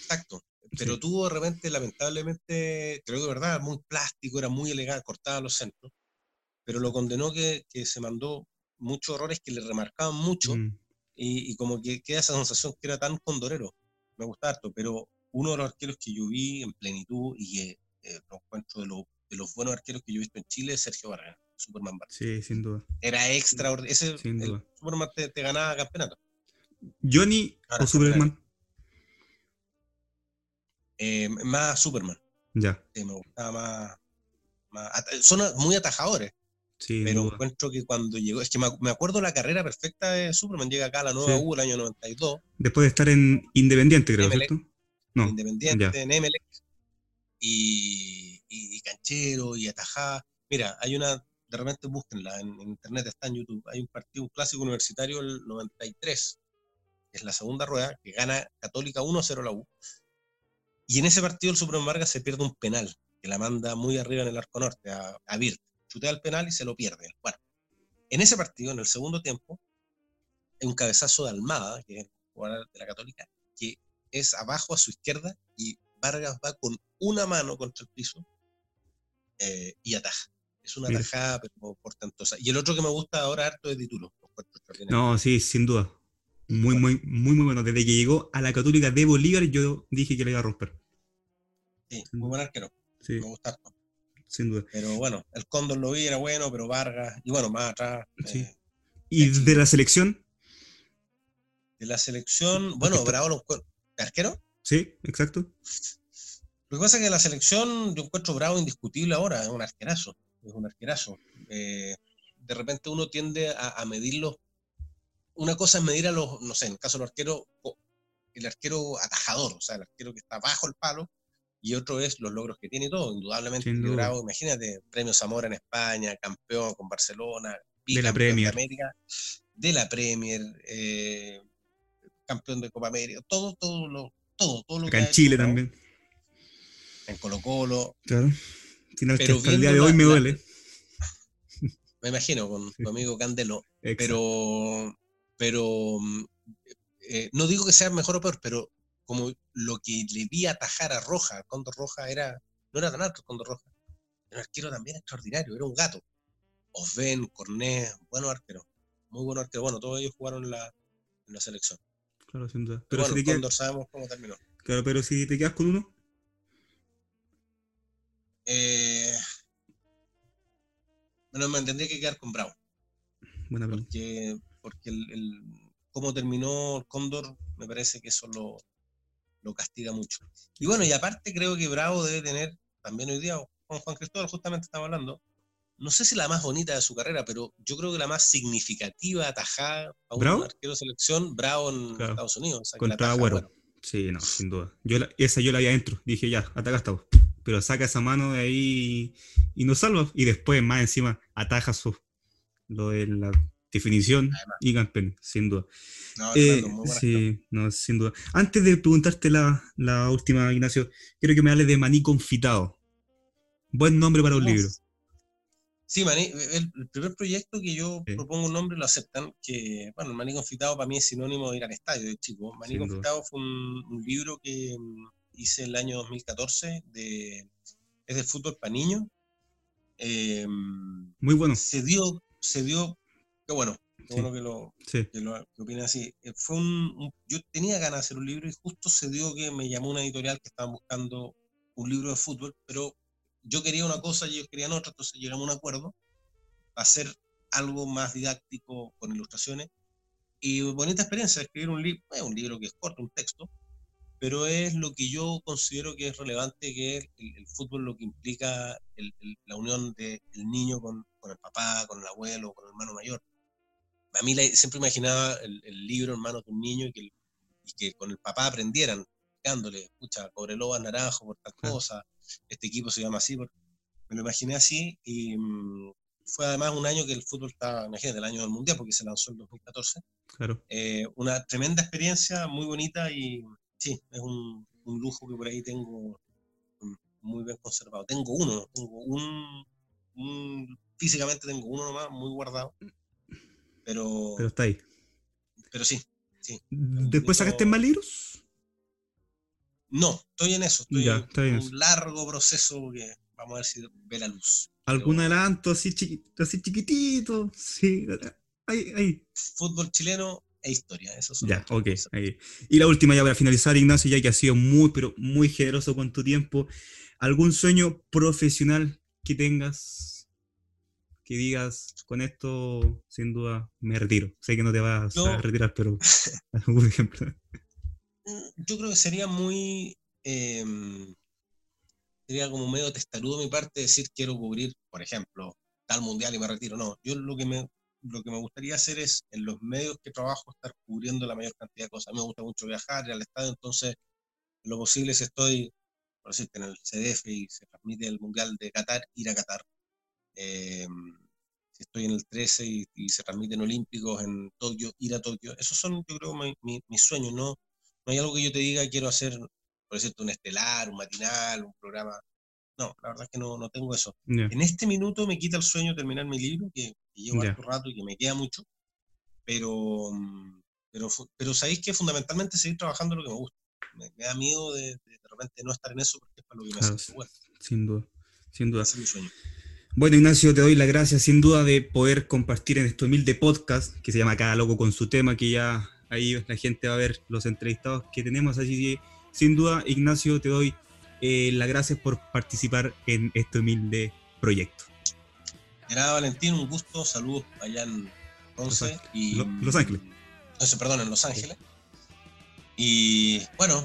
B: exacto. Pero
A: Sí.
B: tuvo de repente, lamentablemente, creo que de verdad, muy plástico, era muy elegante, cortaba los centros. Pero lo condenó que, que se mandó muchos errores que le remarcaban mucho
A: Mm.
B: y, y como que queda esa sensación que era tan condorero. Me gusta harto, pero uno de los arqueros que yo vi en plenitud y que eh, lo encuentro de, lo- de los buenos arqueros que yo he visto en Chile es Sergio Vargas, Superman Vargas.
A: Sí, sin duda.
B: Era extraordinario. Ese
A: Sin
B: el
A: duda.
B: Superman te, te ganaba campeonato.
A: Johnny
B: Ahora
A: o Superman.
B: Eh, más Superman.
A: Ya,
B: sí, me gustaba más. son muy atajadores,
A: sí,
B: pero
A: duda.
B: encuentro que cuando llegó. Es que me, ac- me acuerdo la carrera perfecta de Superman. Llega acá a la nueva
A: Sí.
B: U el año 92.
A: Después de estar en Independiente, creo,
B: Emelec.
A: ¿cierto? No,
B: Independiente,
A: ya.
B: en Emelec, y, y, y canchero, y atajada. Mira, hay una, de repente búsquenla, en, en internet está en YouTube, hay un partido, un clásico universitario el 93, que es la segunda rueda, que gana Católica 1-0 la U. Y en ese partido el Superman Vargas se pierde un penal, que la manda muy arriba en el arco norte, a, a Virt. Chutea el penal y se lo pierde. Bueno, en ese partido, en el segundo tiempo, hay un cabezazo de Almada, que es el jugador de la Católica, que es abajo a su izquierda y Vargas va con una mano contra el piso eh, y ataja. Es una atajada pero portentosa. Y el otro que me gusta ahora harto es Ditulo. lo encuentro extraordinario.
A: No, sí, sin duda. Muy, muy, muy, muy bueno. Desde que llegó a la Católica de Bolívar, yo dije que le iba a romper.
B: Sí, muy buen arquero.
A: Sí,
B: Me gusta
A: sin duda.
B: Pero bueno, el Cóndor lo vi, era bueno, pero Vargas, y bueno, más atrás.
A: Sí.
B: eh,
A: Y
B: Éxito.
A: de la selección,
B: de la selección, bueno, Bravo lo encuentro. ¿Arquero?
A: sí, exacto.
B: Lo que pasa es que la selección, yo encuentro Bravo indiscutible ahora, es un arquerazo, es un arquerazo. Eh, de repente uno tiende a, a medirlos. Una cosa es medir a los, no sé, en el caso del arquero, el arquero atajador, o sea, el arquero que está bajo el palo, y otro es los logros que tiene y todo. Indudablemente, que. Bravo, imagínate, premio Zamora en España, campeón con Barcelona,
A: De la Premier.
B: América, de la Premier, eh, campeón de Copa América, todo, todo lo, todo, todo lo
A: Acá
B: que
A: en
B: hecho
A: Chile
B: Bravo,
A: también.
B: en Colo Colo,
A: Claro. Final que
B: Pero
A: hasta el día de hoy
B: la-
A: me
B: la-
A: duele.
B: me imagino, con tu amigo Candelo,
A: Exacto.
B: pero, pero mm, eh, no digo que sea mejor o peor, pero como lo que le vi atajar a Roja, a Condor Roja, era, no era tan alto el Condor Roja, era un arquero también extraordinario, era un gato. Osven, Cornet, buenos arqueros, muy buenos arqueros. Bueno, todos ellos jugaron en la, en la selección.
A: Claro, sin duda.
B: Pero
A: Pero,
B: bueno,
A: si te
B: sabemos cómo terminó.
A: claro, pero si te quedas con uno,
B: Eh, bueno, me tendría que quedar con Bravo.
A: buena pregunta.
B: porque, porque el, el- cómo terminó el Cóndor, me parece que eso lo, lo castiga mucho. Y bueno, y aparte creo que Bravo debe tener, también hoy día, con Juan Cristóbal justamente estaba hablando, no sé si la más bonita de su carrera, pero yo creo que la más significativa atajada a un
A: ¿Bravo?
B: arquero de selección, Bravo en
A: Claro.
B: Estados Unidos. o sea, que la
A: Contra
B: ataja,
A: Agüero.
B: bueno,
A: Sí, no, sin duda. Yo la- esa yo la vi adentro. Dije, ya, ataca hasta vos. Pero saca esa mano de ahí y nos salva. Y después, más encima, ataja su, lo de la definición y campeón, sin duda.
B: no,
A: Eh, sí, no, sin duda. Antes de preguntarte la, la última, Ignacio, quiero que me hables de Maní Confitado. Buen nombre para un libro.
B: Sí, Maní, el, el primer proyecto que yo
A: Sí.
B: propongo un nombre lo aceptan, que, bueno, Maní Confitado para mí es sinónimo de ir al estadio de chico. Maní
A: Sin duda.
B: Confitado fue un, un libro que mm, hice el año 2014, de, es de fútbol para niños. Eh,
A: Muy bueno.
B: se dio, se dio, qué bueno, qué
A: Sí.
B: bueno que lo,
A: Sí,
B: que lo que opina así. Eh, Fue un, un- yo tenía ganas de hacer un libro y justo se dio que me llamó una editorial que estaban buscando un libro de fútbol, pero yo quería una cosa y ellos querían otra, entonces llegamos a un acuerdo para hacer algo más didáctico con ilustraciones. Y bonita experiencia, escribir un libro, un libro que es corto, un texto, pero es lo que yo considero que es relevante, que es el, el fútbol, lo que implica el- el- la unión del niño con, con el papá, con el abuelo, con el hermano mayor a mí la- siempre imaginaba el, el libro en manos de un niño y que, y que con el papá aprendieran. explicándole, escucha, Cobreloa naranjo por tal cosa, este equipo se llama así, me lo imaginé así y mm, fue además un año que el fútbol estaba, imagínate, el año del Mundial, porque se lanzó en 2014.
A: Claro.
B: Eh, una tremenda experiencia, muy bonita y sí, es un, un, lujo que por ahí tengo mm, muy bien conservado. Tengo uno, tengo un, un físicamente tengo uno nomás, muy guardado, pero...
A: Pero está ahí.
B: Pero sí, sí.
A: ¿Después sacaste más libros?
B: No, estoy en eso, estoy en un largo proceso que vamos a ver si ve la luz.
A: ¿Algún adelanto así, así chiquitito? Sí, ahí, ahí.
B: Fútbol chileno e historia, eso son
A: Ya, ok. Ahí. Y la última ya para finalizar, Ignacio, ya que has sido muy, pero muy generoso con tu tiempo. ¿Algún sueño profesional que tengas? Que digas, con esto, sin duda, me retiro. Sé que no te vas a retirar, pero algún ejemplo.
B: Mm, yo creo que sería muy em, sería como medio testarudo mi parte decir quiero cubrir, por ejemplo, tal mundial y me retiro. No, yo lo que me, lo que me gustaría hacer es en los medios que trabajo estar cubriendo la mayor cantidad de cosas. A mí me gusta mucho viajar, ir al estadio, entonces lo posible si estoy, por decirte, en el CDF y se transmite el mundial de Qatar, ir a Qatar. Em, si estoy en el 13 y, se transmiten olímpicos en Tokio, ir a Tokio. Esos son, yo creo, mis sueños. No, no hay algo que yo te diga quiero hacer por decirte, un estelar, un matinal, un programa. No, la verdad es que no, no tengo eso. En este minuto me quita el sueño terminar mi libro, que, llevo yeah. rato y que me queda mucho, pero, pero, pero sabéis que fundamentalmente seguir trabajando lo que me gusta. Me, da miedo de, de, repente no estar en eso porque es para lo que me hace bueno.
A: Sin duda, sin duda. es sueño. Bueno, Ignacio, te doy las gracias sin duda de poder compartir en este humilde podcast que se llama Cada Loco con su tema, que ya ahí la gente va a ver los entrevistados que tenemos. Así que sin duda, Ignacio, te doy eh, las gracias por participar en este humilde proyecto.
B: Era Valentín, un gusto, saludos allá en
A: Los, y, Los Ángeles.
B: perdón, en Los Ángeles. Y bueno,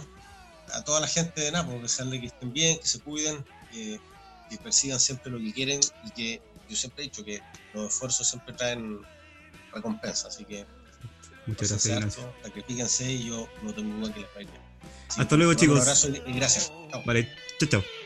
B: a toda la gente de Napo, que sean que estén bien, que se cuiden, que, persigan siempre lo que quieren y que yo siempre he dicho que los esfuerzos siempre traen recompensa, así que
A: muchas gracias. Ignacio.
B: sacrifíquense y yo no tengo duda que les va a ir bien.
A: Hasta luego, chicos. Un
B: abrazo y gracias.
A: Vale, chao, chao.